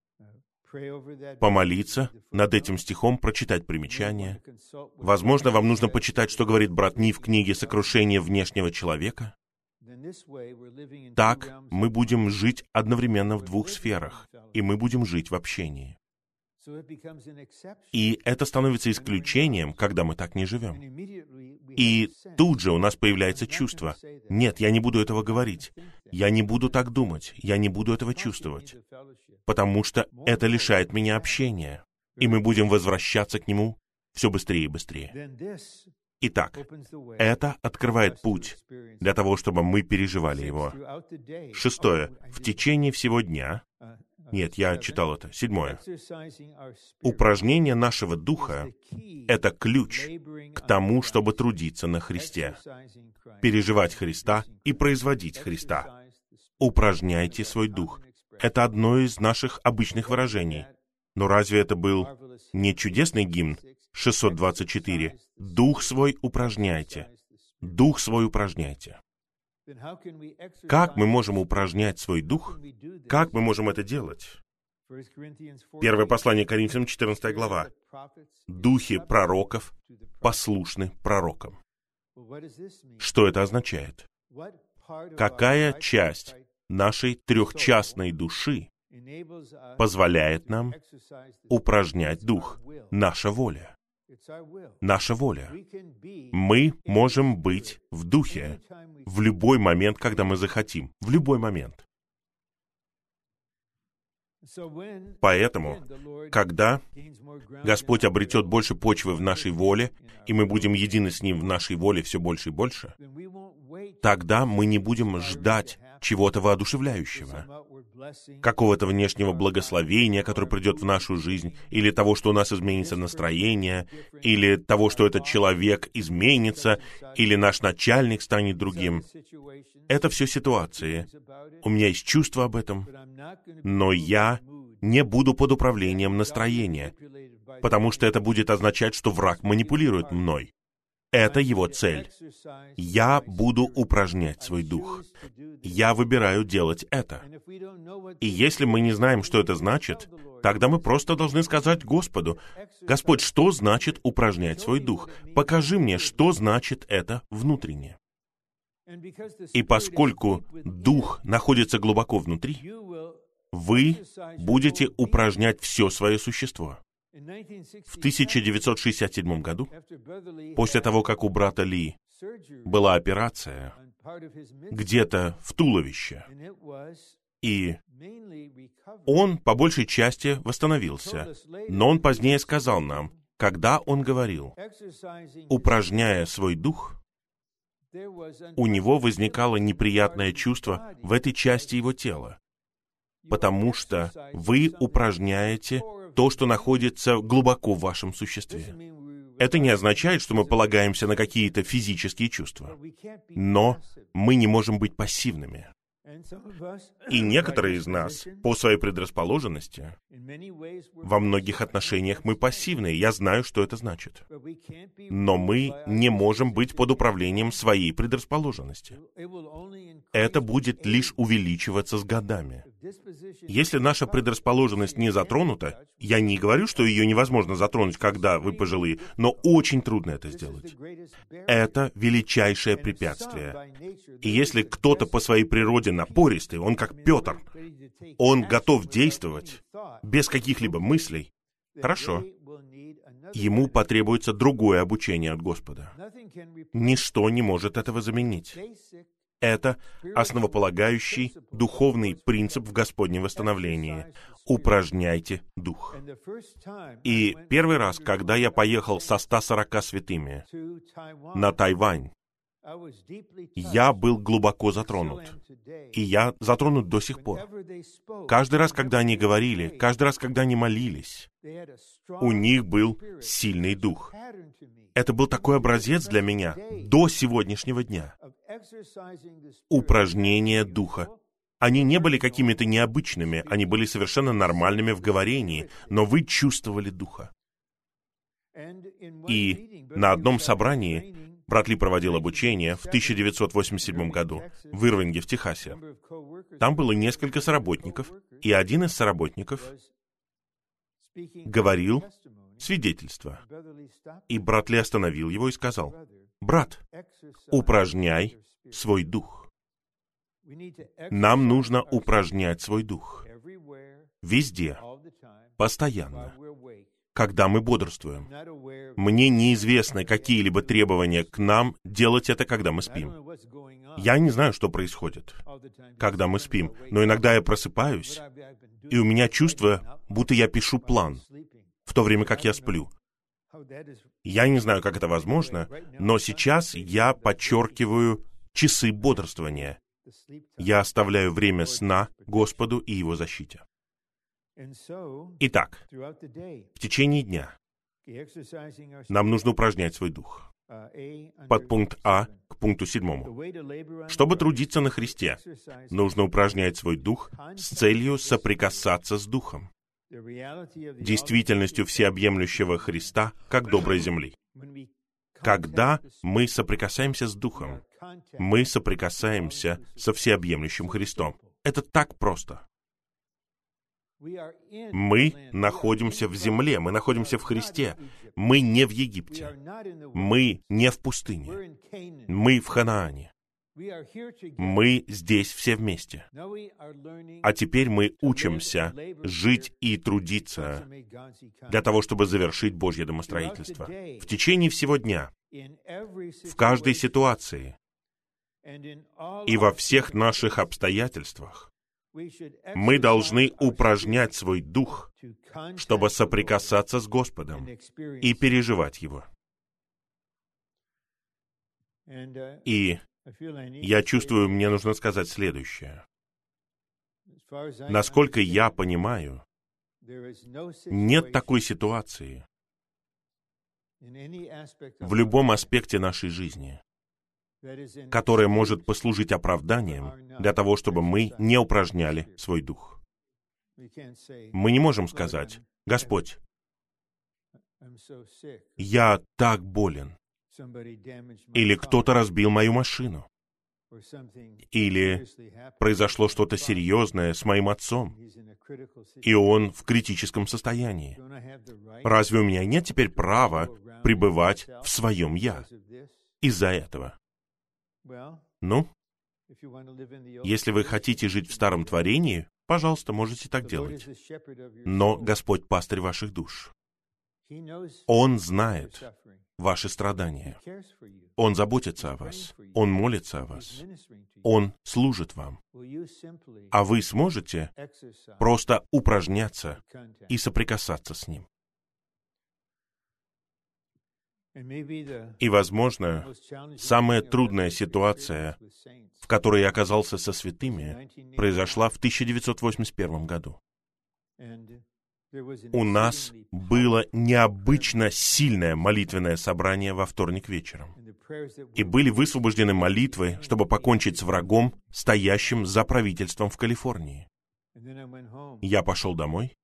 Speaker 1: помолиться над этим стихом, прочитать примечание. Возможно, вам нужно почитать, что говорит брат Ни в книге «Сокрушение внешнего человека». Так мы будем жить одновременно в двух сферах, и мы будем жить в общении. И это становится исключением, когда мы так не живем. И тут же у нас появляется чувство, нет, я не буду этого говорить, я не буду так думать, я не буду этого чувствовать, потому что это лишает меня общения, и мы будем возвращаться к нему все быстрее и быстрее. Итак, это открывает путь для того, чтобы мы переживали его. Шестое. В течение всего дня нет, я читал это. Седьмое. Упражнение нашего духа — это ключ к тому, чтобы трудиться на Христе, переживать Христа и производить Христа. Упражняйте свой дух. Это одно из наших обычных выражений. Но разве это был не чудесный гимн 624. Дух свой упражняйте. Дух свой упражняйте. Как мы можем упражнять свой дух? Как мы можем это делать? Первое послание Коринфянам, 14 глава. Духи пророков послушны пророкам. Что это означает? Какая часть нашей трехчастной души позволяет нам упражнять дух? Наша воля. Наша воля. Мы можем быть в духе в любой момент, когда мы захотим. В любой момент. Поэтому, когда Господь обретет больше почвы в нашей воле, и мы будем едины с Ним в нашей воле все больше и больше, тогда мы не будем ждать чего-то воодушевляющего, какого-то внешнего благословения, которое придет в нашу жизнь, или того, что у нас изменится настроение, или того, что этот человек изменится, или наш начальник станет другим. Это все ситуации. У меня есть чувство об этом, но я не буду под управлением настроения, потому что это будет означать, что враг манипулирует мной. Это его цель. Я буду упражнять свой дух. Я выбираю делать это. И если мы не знаем, что это значит, тогда мы просто должны сказать Господу, «Господь, что значит упражнять свой дух? Покажи мне, что значит это внутренне». И поскольку дух находится глубоко внутри, вы будете упражнять все свое существо. В 1967 году, после того, как у брата Ли была операция где-то в туловище, и он по большей части восстановился, но он позднее сказал нам, когда он говорил, упражняя свой дух, у него возникало неприятное чувство в этой части его тела, потому что вы упражняете то, что находится глубоко в вашем существе. Это не означает, что мы полагаемся на какие-то физические чувства, но мы не можем быть пассивными. И некоторые из нас, по своей предрасположенности, во многих отношениях мы пассивные. Я знаю, что это значит. Но мы не можем быть под управлением своей предрасположенности. Это будет лишь увеличиваться с годами. Если наша предрасположенность не затронута, я не говорю, что ее невозможно затронуть, когда вы пожилые, но очень трудно это сделать. Это величайшее препятствие. И если кто-то по своей природе напористый, он как Петр, он готов действовать без каких-либо мыслей, хорошо, ему потребуется другое обучение от Господа. Ничто не может этого заменить. Это основополагающий духовный принцип в Господнем восстановлении. Упражняйте дух. И первый раз, когда я поехал со 140 святыми на Тайвань, я был глубоко затронут. И я затронут до сих пор. Каждый раз, когда они говорили, каждый раз, когда они молились, у них был сильный дух. Это был такой образец для меня до сегодняшнего дня. Упражнения духа. Они не были какими-то необычными, они были совершенно нормальными в говорении, но вы чувствовали духа. И на одном собрании брат Ли проводил обучение в 1987 году в Ирвинге, в Техасе. Там было несколько соработников, и один из соработников говорил свидетельство. И брат Ли остановил его и сказал, «Брат, упражняй свой дух. Нам нужно упражнять свой дух. Везде, постоянно, когда мы бодрствуем. Мне неизвестны какие-либо требования к нам делать это, когда мы спим. Я не знаю, что происходит, когда мы спим, но иногда я просыпаюсь, и у меня чувство, будто я пишу план, в то время как я сплю. Я не знаю, как это возможно, но сейчас я подчеркиваю часы бодрствования. Я оставляю время сна Господу и Его защите. Итак, в течение дня нам нужно упражнять свой дух. Под пункт А к пункту седьмому. Чтобы трудиться на Христе, нужно упражнять свой дух с целью соприкасаться с Духом. действительностью всеобъемлющего Христа, как доброй земли. Когда мы соприкасаемся с Духом, мы соприкасаемся со всеобъемлющим Христом. Это так просто. Мы находимся в земле, мы находимся в Христе. Мы не в Египте. Мы не в пустыне. Мы в Ханаане. Мы здесь все вместе. А теперь мы учимся жить и трудиться для того, чтобы завершить Божье домостроительство. В течение всего дня, в каждой ситуации и во всех наших обстоятельствах мы должны упражнять свой дух, чтобы соприкасаться с Господом и переживать Его. И я чувствую, мне нужно сказать следующее. Насколько я понимаю, нет такой ситуации в любом аспекте нашей жизни, которая может послужить оправданием для того, чтобы мы не упражняли свой дух. Мы не можем сказать, «Господь, я так болен, или кто-то разбил мою машину, или произошло что-то серьезное с моим отцом, и он в критическом состоянии. Разве у меня нет теперь права пребывать в своем «я» из-за этого? Ну, если вы хотите жить в старом творении, пожалуйста, можете так делать. Но Господь пастырь ваших душ. Он знает ваши страдания. Он заботится о вас. Он молится о вас. Он служит вам. А вы сможете просто упражняться и соприкасаться с Ним. И, возможно, самая трудная ситуация, в которой я оказался со святыми, произошла в 1981 году. У нас было необычно сильное молитвенное собрание во вторник вечером. И были высвобождены молитвы, чтобы покончить с врагом, стоящим за правительством в Калифорнии. Я пошел домой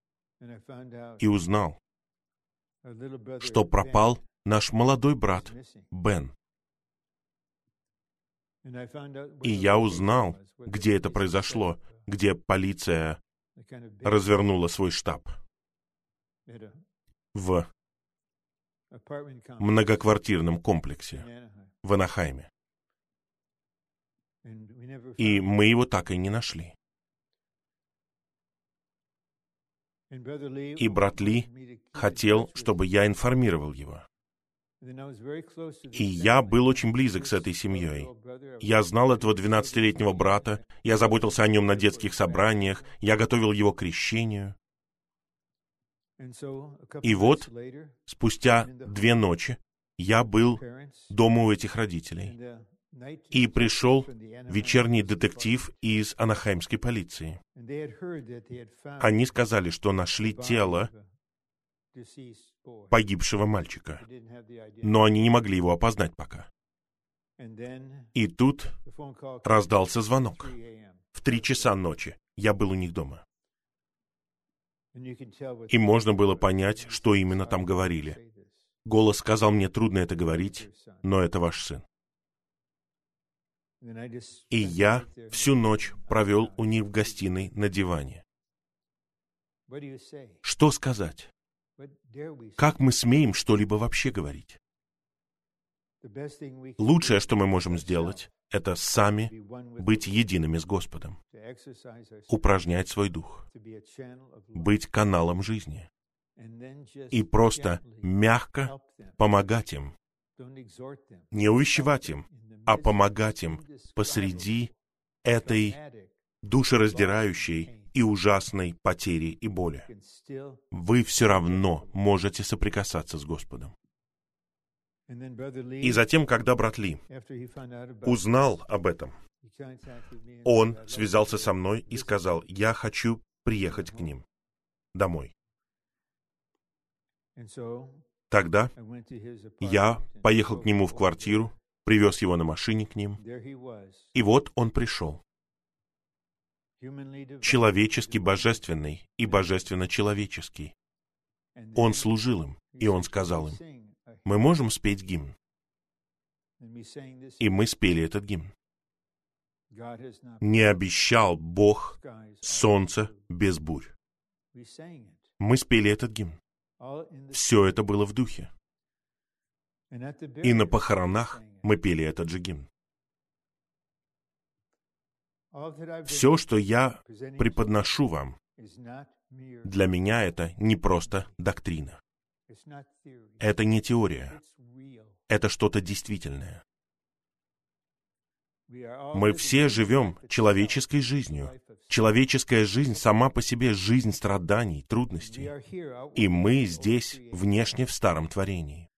Speaker 1: и узнал, что пропал наш молодой брат Бен. И я узнал, где это произошло, где полиция развернула свой штаб в многоквартирном комплексе в Анахайме. И мы его так и не нашли. И брат Ли хотел, чтобы я информировал его. И я был очень близок с этой семьей. Я знал этого 12-летнего брата, я заботился о нем на детских собраниях, я готовил его к крещению. И вот, спустя две ночи, я был дома у этих родителей. И пришел вечерний детектив из анахаймской полиции. Они сказали, что нашли тело погибшего мальчика, но они не могли его опознать пока. И тут раздался звонок. В три часа ночи я был у них дома. И можно было понять, что именно там говорили. Голос сказал мне, трудно это говорить, но это ваш сын. И я всю ночь провел у них в гостиной на диване. Что сказать? Как мы смеем что-либо вообще говорить? Лучшее, что мы можем сделать, это сами быть едиными с Господом, упражнять свой дух, быть каналом жизни. и просто мягко помогать им, не увещевать им, а помогать им посреди этой душераздирающей и ужасной потери и боли. Вы все равно можете соприкасаться с Господом. И затем, когда брат Ли узнал об этом, он связался со мной и сказал, я хочу приехать к ним домой. Тогда я поехал к нему в квартиру, привез его на машине к ним, и вот он пришел. Человечески божественный и божественно человеческий. Он служил им, и он сказал им, мы можем спеть гимн. И мы спели этот гимн. Не обещал Бог солнце без бурь. Мы спели этот гимн. Все это было в духе. И на похоронах мы пели этот же гимн. Все, что я преподношу вам, для меня это не просто доктрина. Это не теория. Это что-то действительное. Мы все живем человеческой жизнью. Человеческая жизнь сама по себе жизнь страданий, трудностей. И мы здесь, внешне, в старом творении.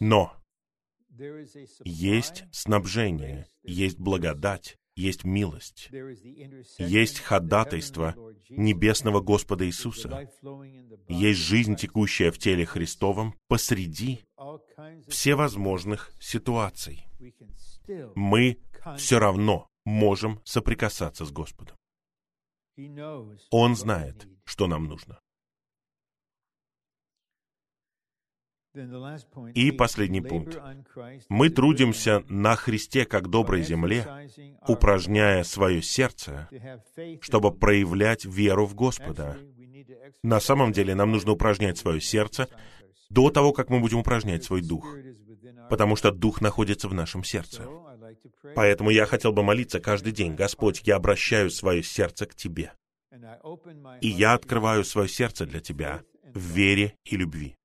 Speaker 1: Но есть снабжение, есть благодать, есть милость, есть ходатайство небесного Господа Иисуса, есть жизнь, текущая в теле Христовом посреди всевозможных ситуаций. мы все равно можем соприкасаться с Господом. Он знает, что нам нужно. И последний пункт. Мы трудимся на Христе как доброй земле, упражняя свое сердце, чтобы проявлять веру в Господа. На самом деле нам нужно упражнять свое сердце до того, как мы будем упражнять свой дух потому что Дух находится в нашем сердце. Поэтому я хотел бы молиться каждый день, Господь, я обращаю свое сердце к Тебе. И я открываю свое сердце для Тебя в вере и любви.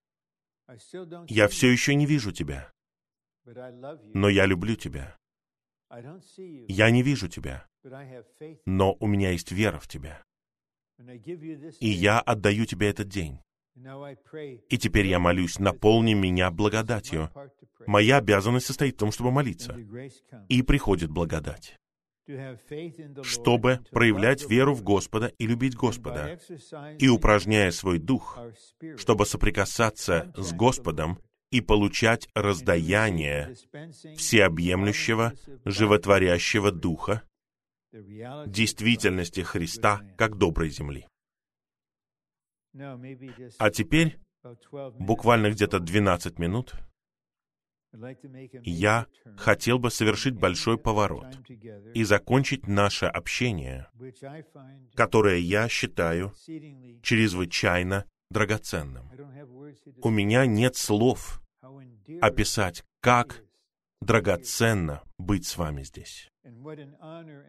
Speaker 1: Я все еще не вижу Тебя, но я люблю Тебя. Я не вижу Тебя, но у меня есть вера в Тебя. И я отдаю Тебе этот день. И теперь я молюсь, наполни меня благодатью. Моя обязанность состоит в том, чтобы молиться. И приходит благодать чтобы проявлять веру в Господа и любить Господа, и упражняя свой дух, чтобы соприкасаться с Господом и получать раздаяние всеобъемлющего, животворящего Духа, действительности Христа как доброй земли. А теперь, буквально где-то 12 минут, я хотел бы совершить большой поворот и закончить наше общение, которое я считаю чрезвычайно драгоценным. У меня нет слов описать, как драгоценно быть с вами здесь.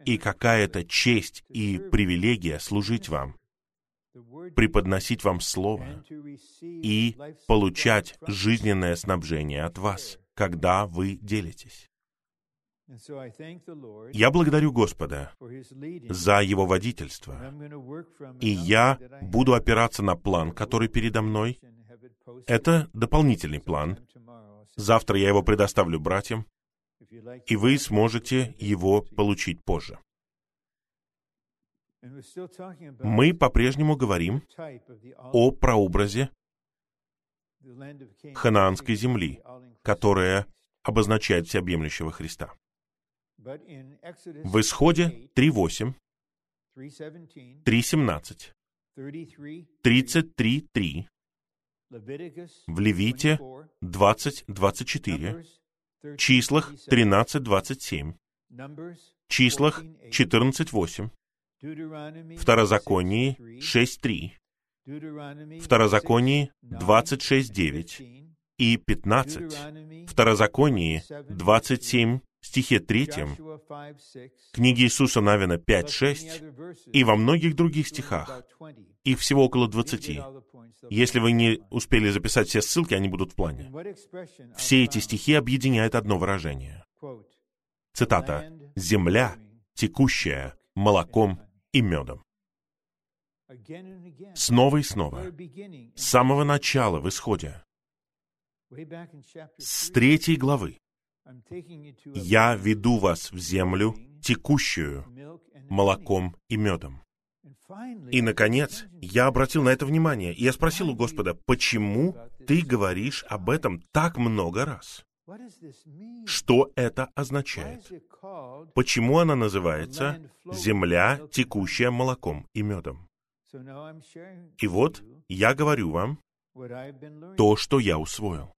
Speaker 1: И какая это честь и привилегия служить вам, преподносить вам Слово и получать жизненное снабжение от вас, когда вы делитесь. Я благодарю Господа за Его водительство, и я буду опираться на план, который передо мной. Это дополнительный план. Завтра я его предоставлю братьям, и вы сможете его получить позже. Мы по-прежнему говорим о прообразе ханаанской земли, которая обозначает всеобъемлющего Христа. В Исходе 3.8, 3.17, 33.3, в Левите 20.24, числах 13.27, числах 14.8, Второзаконии 6.3, Второзаконии 26.9 и 15, Второзаконии 27, стихе 3, книге Иисуса Навина 5.6 и во многих других стихах. Их всего около 20. Если вы не успели записать все ссылки, они будут в плане. Все эти стихи объединяют одно выражение. Цитата. «Земля, текущая молоком и медом. Снова и снова, с самого начала в Исходе, с третьей главы, «Я веду вас в землю, текущую молоком и медом». И, наконец, я обратил на это внимание, и я спросил у Господа, почему ты говоришь об этом так много раз? Что это означает? Почему она называется «земля, текущая молоком и медом»? И вот я говорю вам то, что я усвоил.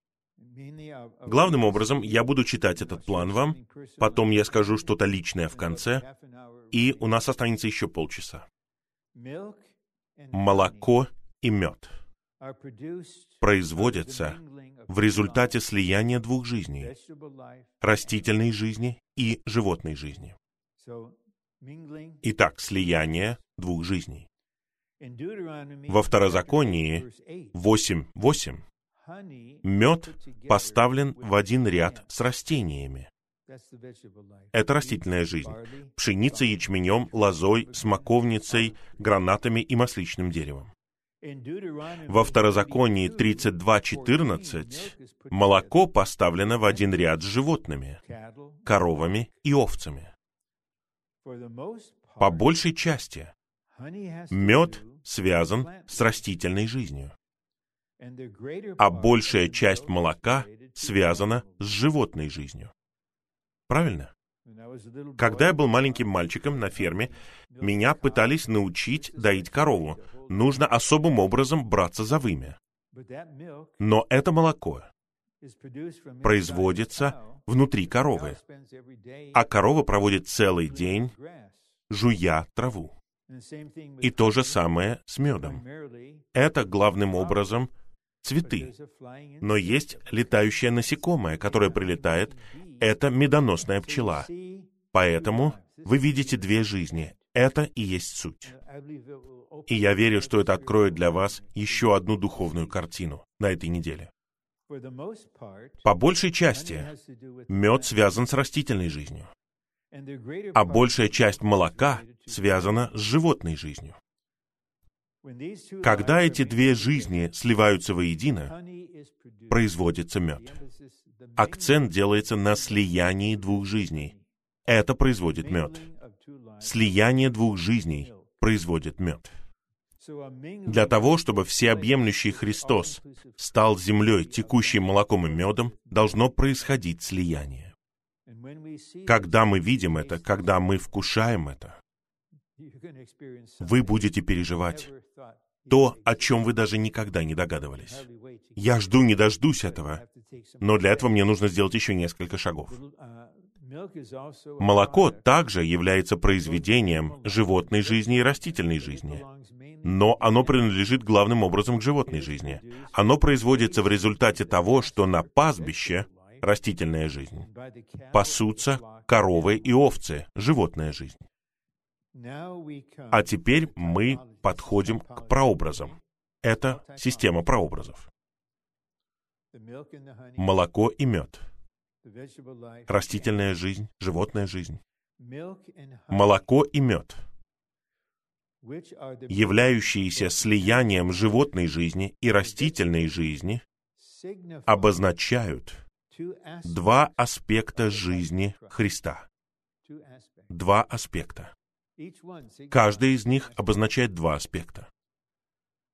Speaker 1: Главным образом, я буду читать этот план вам, потом я скажу что-то личное в конце, и у нас останется еще полчаса. Молоко и мед производятся в результате слияния двух жизней — растительной жизни и животной жизни. Итак, слияние двух жизней. Во Второзаконии 8.8 мед поставлен в один ряд с растениями. Это растительная жизнь. Пшеницей, ячменем, лозой, смоковницей, гранатами и масличным деревом. Во Второзаконии 32.14 молоко поставлено в один ряд с животными, коровами и овцами. По большей части мед связан с растительной жизнью, а большая часть молока связана с животной жизнью. Правильно? Когда я был маленьким мальчиком на ферме, меня пытались научить доить корову. Нужно особым образом браться за вымя. Но это молоко производится внутри коровы, а корова проводит целый день, жуя траву. И то же самое с медом. Это главным образом цветы. Но есть летающее насекомое, которое прилетает. Это медоносная пчела. Поэтому вы видите две жизни. Это и есть суть. И я верю, что это откроет для вас еще одну духовную картину на этой неделе. По большей части мед связан с растительной жизнью, а большая часть молока связана с животной жизнью. Когда эти две жизни сливаются воедино, производится мед. Акцент делается на слиянии двух жизней. Это производит мед. Слияние двух жизней производит мед. Для того, чтобы всеобъемлющий Христос стал землей, текущей молоком и медом, должно происходить слияние. Когда мы видим это, когда мы вкушаем это, вы будете переживать то, о чем вы даже никогда не догадывались. Я жду, не дождусь этого, но для этого мне нужно сделать еще несколько шагов. Молоко также является произведением животной жизни и растительной жизни, но оно принадлежит главным образом к животной жизни. Оно производится в результате того, что на пастбище растительная жизнь пасутся коровы и овцы, животная жизнь. А теперь мы подходим к прообразам. Это система прообразов. Молоко и мед. Растительная жизнь, животная жизнь. Молоко и мед, являющиеся слиянием животной жизни и растительной жизни, обозначают два аспекта жизни Христа. Два аспекта. Каждый из них обозначает два аспекта.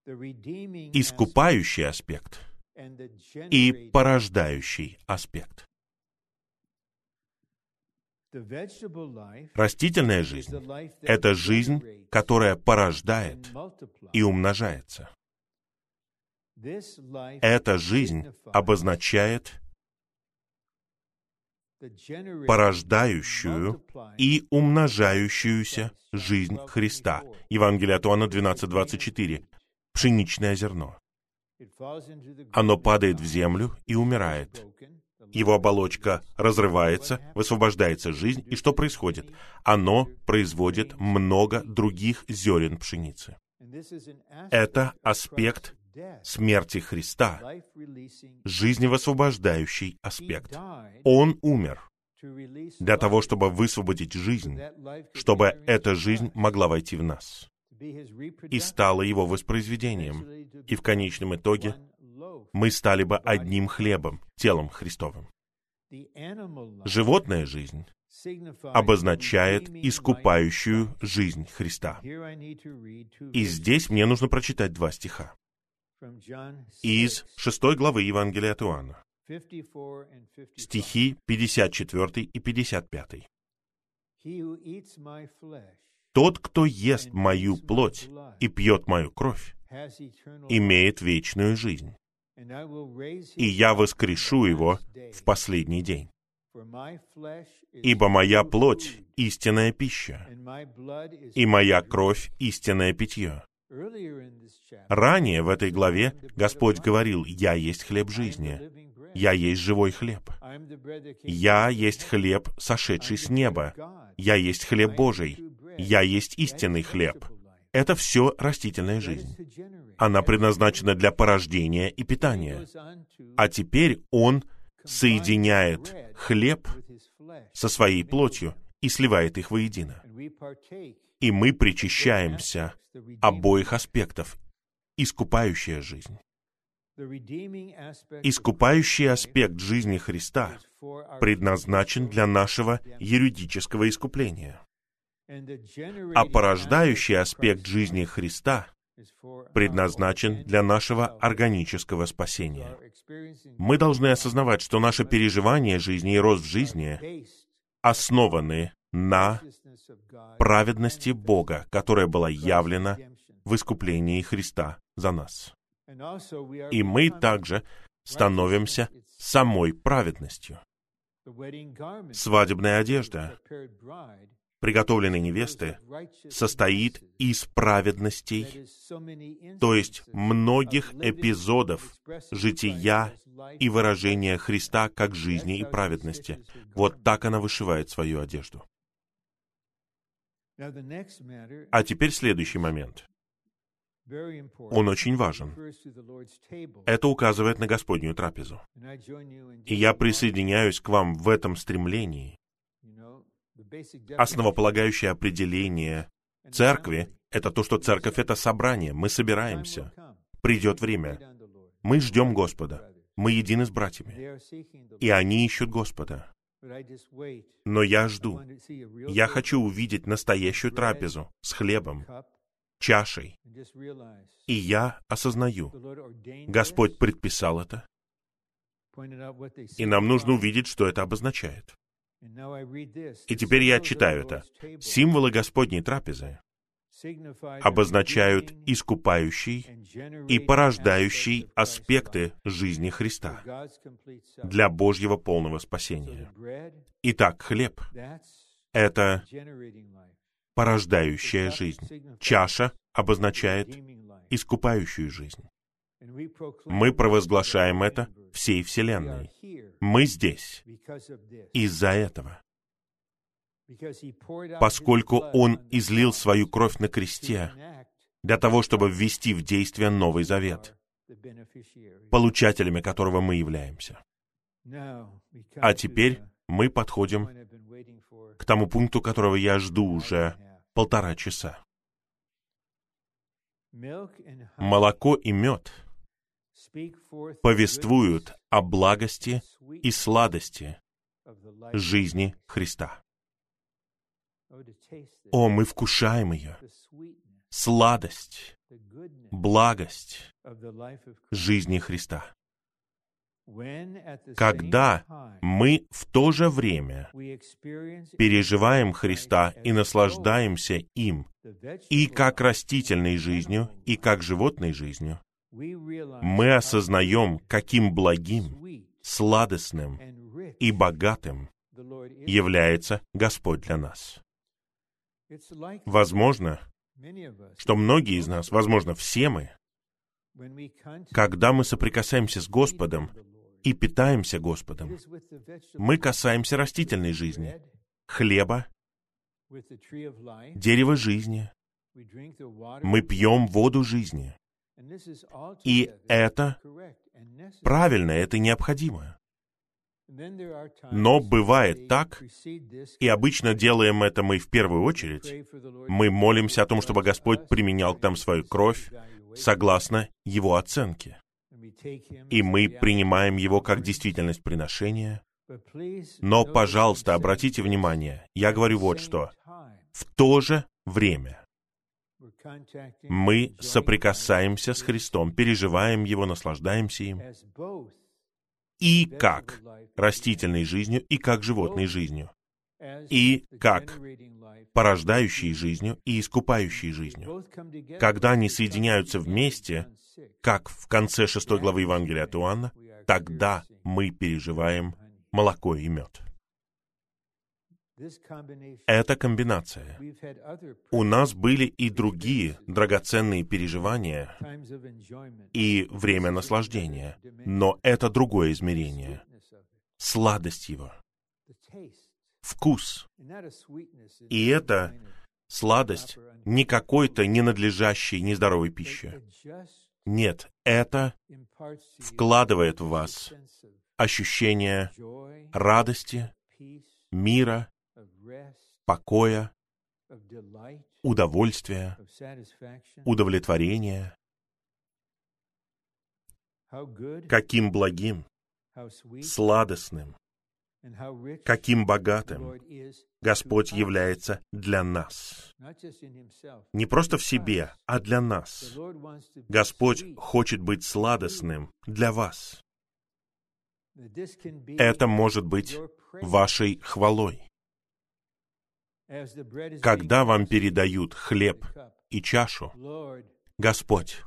Speaker 1: Искупающий аспект и порождающий аспект. Растительная жизнь — это жизнь, которая порождает и умножается. Эта жизнь обозначает порождающую и умножающуюся жизнь Христа. Евангелие от Иоанна 12.24. Пшеничное зерно. Оно падает в землю и умирает. Его оболочка разрывается, высвобождается жизнь, и что происходит? Оно производит много других зерен пшеницы. Это аспект смерти Христа, жизневосвобождающий аспект. Он умер для того, чтобы высвободить жизнь, чтобы эта жизнь могла войти в нас и стала его воспроизведением. И в конечном итоге мы стали бы одним хлебом, телом Христовым. Животная жизнь обозначает искупающую жизнь Христа. И здесь мне нужно прочитать два стиха из шестой главы Евангелия от Иоанна. Стихи 54 и 55. «Тот, кто ест мою плоть и пьет мою кровь, имеет вечную жизнь, и я воскрешу его в последний день. Ибо моя плоть — истинная пища, и моя кровь — истинное питье. Ранее в этой главе Господь говорил, «Я есть хлеб жизни, я есть живой хлеб, я есть хлеб, сошедший с неба, я есть хлеб Божий, я есть истинный хлеб». Это все растительная жизнь. Она предназначена для порождения и питания. А теперь Он соединяет хлеб со своей плотью и сливает их воедино. И мы причащаемся обоих аспектов. Искупающая жизнь. Искупающий аспект жизни Христа предназначен для нашего юридического искупления. А порождающий аспект жизни Христа предназначен для нашего органического спасения. Мы должны осознавать, что наше переживание жизни и рост в жизни основаны на праведности Бога, которая была явлена в искуплении Христа за нас. И мы также становимся самой праведностью. Свадебная одежда приготовленной невесты состоит из праведностей, то есть многих эпизодов жития и выражения Христа как жизни и праведности. Вот так она вышивает свою одежду. А теперь следующий момент. Он очень важен. Это указывает на Господнюю трапезу. И я присоединяюсь к вам в этом стремлении Основополагающее определение церкви — это то, что церковь — это собрание, мы собираемся. Придет время. Мы ждем Господа. Мы едины с братьями. И они ищут Господа. Но я жду. Я хочу увидеть настоящую трапезу с хлебом, чашей. И я осознаю, Господь предписал это, и нам нужно увидеть, что это обозначает. И теперь я читаю это. Символы Господней трапезы обозначают искупающий и порождающий аспекты жизни Христа для Божьего полного спасения. Итак, хлеб — это порождающая жизнь. Чаша обозначает искупающую жизнь. Мы провозглашаем это всей Вселенной. Мы здесь из-за этого. Поскольку Он излил свою кровь на кресте для того, чтобы ввести в действие Новый Завет, получателями которого мы являемся. А теперь мы подходим к тому пункту, которого я жду уже полтора часа. Молоко и мед — повествуют о благости и сладости жизни Христа. О, мы вкушаем ее. Сладость, благость жизни Христа. Когда мы в то же время переживаем Христа и наслаждаемся им и как растительной жизнью, и как животной жизнью, мы осознаем, каким благим, сладостным и богатым является Господь для нас. Возможно, что многие из нас, возможно, все мы, когда мы соприкасаемся с Господом и питаемся Господом, мы касаемся растительной жизни, хлеба, дерева жизни, мы пьем воду жизни. И это правильно, это необходимо. Но бывает так, и обычно делаем это мы в первую очередь, мы молимся о том, чтобы Господь применял к нам свою кровь согласно Его оценке. И мы принимаем Его как действительность приношения. Но, пожалуйста, обратите внимание, я говорю вот что. В то же время мы соприкасаемся с Христом, переживаем Его, наслаждаемся им. и как растительной жизнью, и как животной жизнью, и как порождающей жизнью и искупающей жизнью. Когда они соединяются вместе, как в конце шестой главы Евангелия от Иоанна, тогда мы переживаем молоко и мед. Это комбинация. У нас были и другие драгоценные переживания и время наслаждения, но это другое измерение. Сладость его, вкус. И это сладость не какой-то ненадлежащей, нездоровой пищи. Нет, это вкладывает в вас ощущение радости, мира, покоя, удовольствия, удовлетворения. Каким благим, сладостным, каким богатым Господь является для нас. Не просто в себе, а для нас. Господь хочет быть сладостным для вас. Это может быть вашей хвалой. Когда вам передают хлеб и чашу, Господь,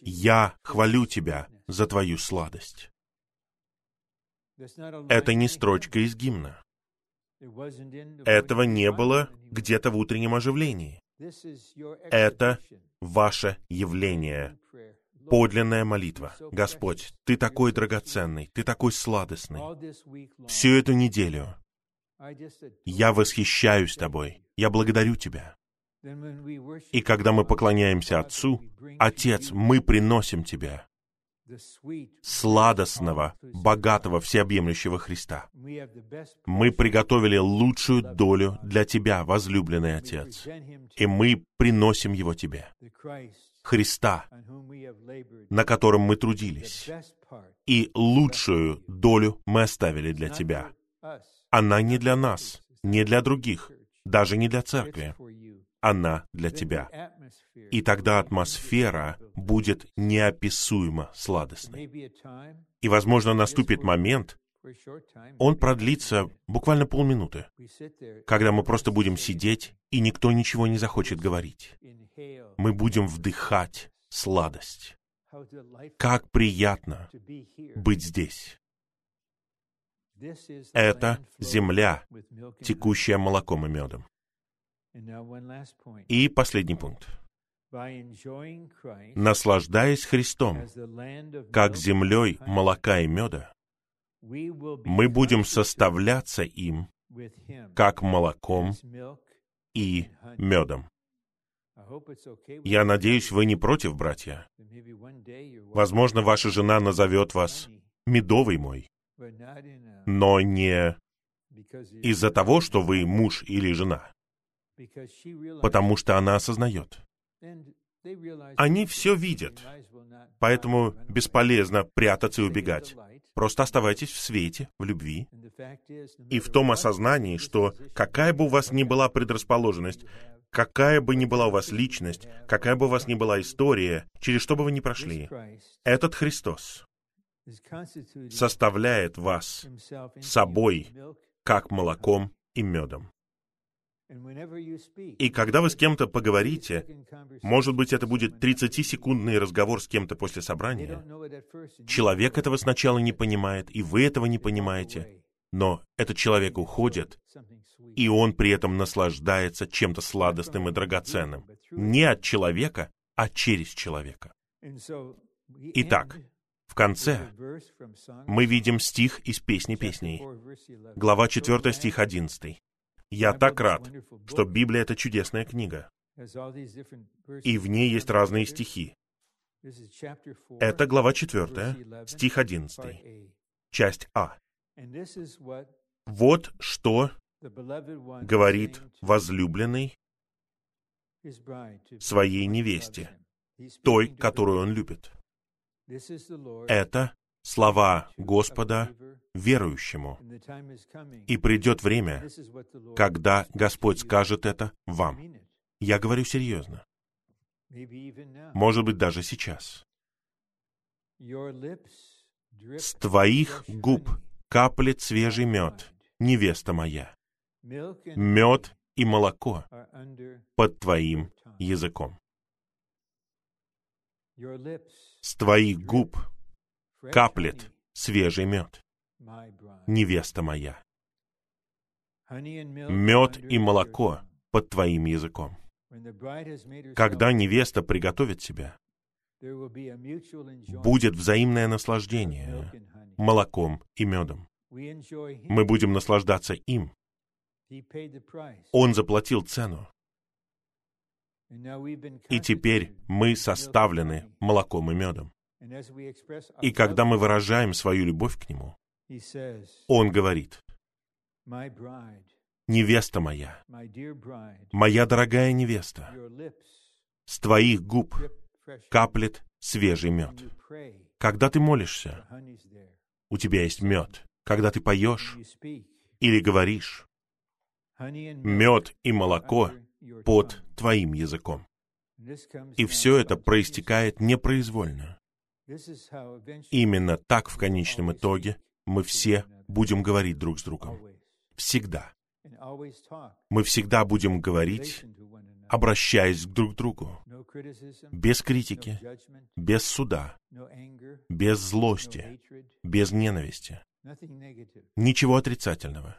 Speaker 1: я хвалю Тебя за Твою сладость. Это не строчка из гимна. Этого не было где-то в утреннем оживлении. Это ваше явление, подлинная молитва. Господь, Ты такой драгоценный, Ты такой сладостный. Всю эту неделю я восхищаюсь Тобой, я благодарю Тебя. И когда мы поклоняемся Отцу, Отец, мы приносим Тебя, сладостного, богатого, всеобъемлющего Христа. Мы приготовили лучшую долю для Тебя, возлюбленный Отец, и мы приносим его Тебе. Христа, на котором мы трудились, и лучшую долю мы оставили для Тебя. Она не для нас, не для других, даже не для церкви. Она для тебя. И тогда атмосфера будет неописуемо сладостной. И, возможно, наступит момент, он продлится буквально полминуты, когда мы просто будем сидеть, и никто ничего не захочет говорить. Мы будем вдыхать сладость. Как приятно быть здесь. Это земля, текущая молоком и медом. И последний пункт. Наслаждаясь Христом, как землей молока и меда, мы будем составляться им, как молоком и медом. Я надеюсь, вы не против, братья. Возможно, ваша жена назовет вас «медовый мой», но не из-за того, что вы муж или жена, потому что она осознает. Они все видят, поэтому бесполезно прятаться и убегать. Просто оставайтесь в свете, в любви. И в том осознании, что какая бы у вас ни была предрасположенность, какая бы ни была у вас личность, какая бы у вас ни была история, через что бы вы ни прошли, этот Христос составляет вас собой, как молоком и медом. И когда вы с кем-то поговорите, может быть, это будет 30-секундный разговор с кем-то после собрания, человек этого сначала не понимает, и вы этого не понимаете, но этот человек уходит, и он при этом наслаждается чем-то сладостным и драгоценным. Не от человека, а через человека. Итак, конце мы видим стих из «Песни песней», глава 4, стих 11. «Я так рад, что Библия — это чудесная книга, и в ней есть разные стихи. Это глава 4, стих 11, часть А. Вот что говорит возлюбленный своей невесте, той, которую он любит. Это слова Господа верующему. И придет время, когда Господь скажет это вам. Я говорю серьезно. Может быть, даже сейчас. С твоих губ каплет свежий мед, невеста моя. Мед и молоко под твоим языком. С твоих губ каплет свежий мед, невеста моя. Мед и молоко под твоим языком. Когда невеста приготовит себя, будет взаимное наслаждение молоком и медом. Мы будем наслаждаться им. Он заплатил цену. И теперь мы составлены молоком и медом. И когда мы выражаем свою любовь к Нему, Он говорит, «Невеста моя, моя дорогая невеста, с твоих губ каплет свежий мед. Когда ты молишься, у тебя есть мед. Когда ты поешь или говоришь, мед и молоко под твоим языком. И все это проистекает непроизвольно. Именно так в конечном итоге мы все будем говорить друг с другом. Всегда. Мы всегда будем говорить, обращаясь друг к другу, без критики, без суда, без злости, без ненависти, ничего отрицательного,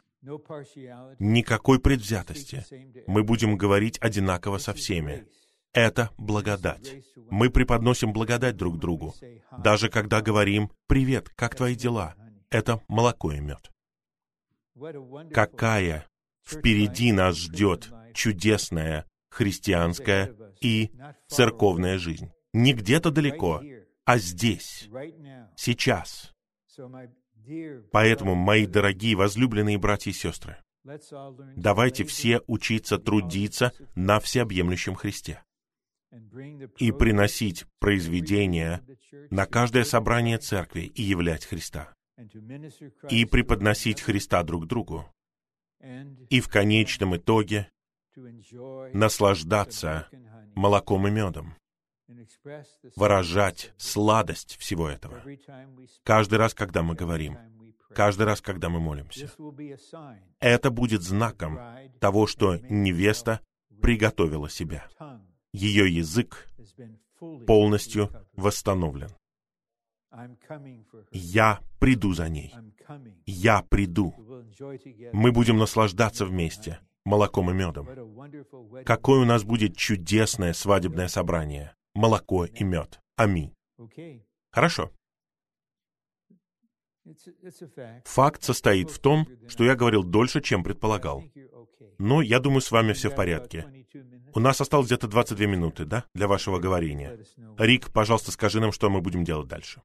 Speaker 1: никакой предвзятости. Мы будем говорить одинаково со всеми. Это благодать. Мы преподносим благодать друг другу, даже когда говорим «Привет, как твои дела?» Это молоко и мед. Какая впереди нас ждет чудесная христианская и церковная жизнь. Не где-то далеко, а здесь, сейчас. Поэтому, мои дорогие возлюбленные братья и сестры, давайте все учиться трудиться на всеобъемлющем Христе и приносить произведения на каждое собрание церкви и являть Христа, и преподносить Христа друг другу, и в конечном итоге наслаждаться молоком и медом, выражать сладость всего этого. Каждый раз, когда мы говорим, каждый раз, когда мы молимся. Это будет знаком того, что невеста приготовила себя. Ее язык полностью восстановлен. Я приду за ней. Я приду. Мы будем наслаждаться вместе молоком и медом. Какое у нас будет чудесное свадебное собрание. Молоко и мед. Аминь. Хорошо. Факт состоит в том, что я говорил дольше, чем предполагал. Но я думаю, с вами все в порядке. У нас осталось где-то 22 минуты, да, для вашего говорения. Рик, пожалуйста, скажи нам, что мы будем делать дальше.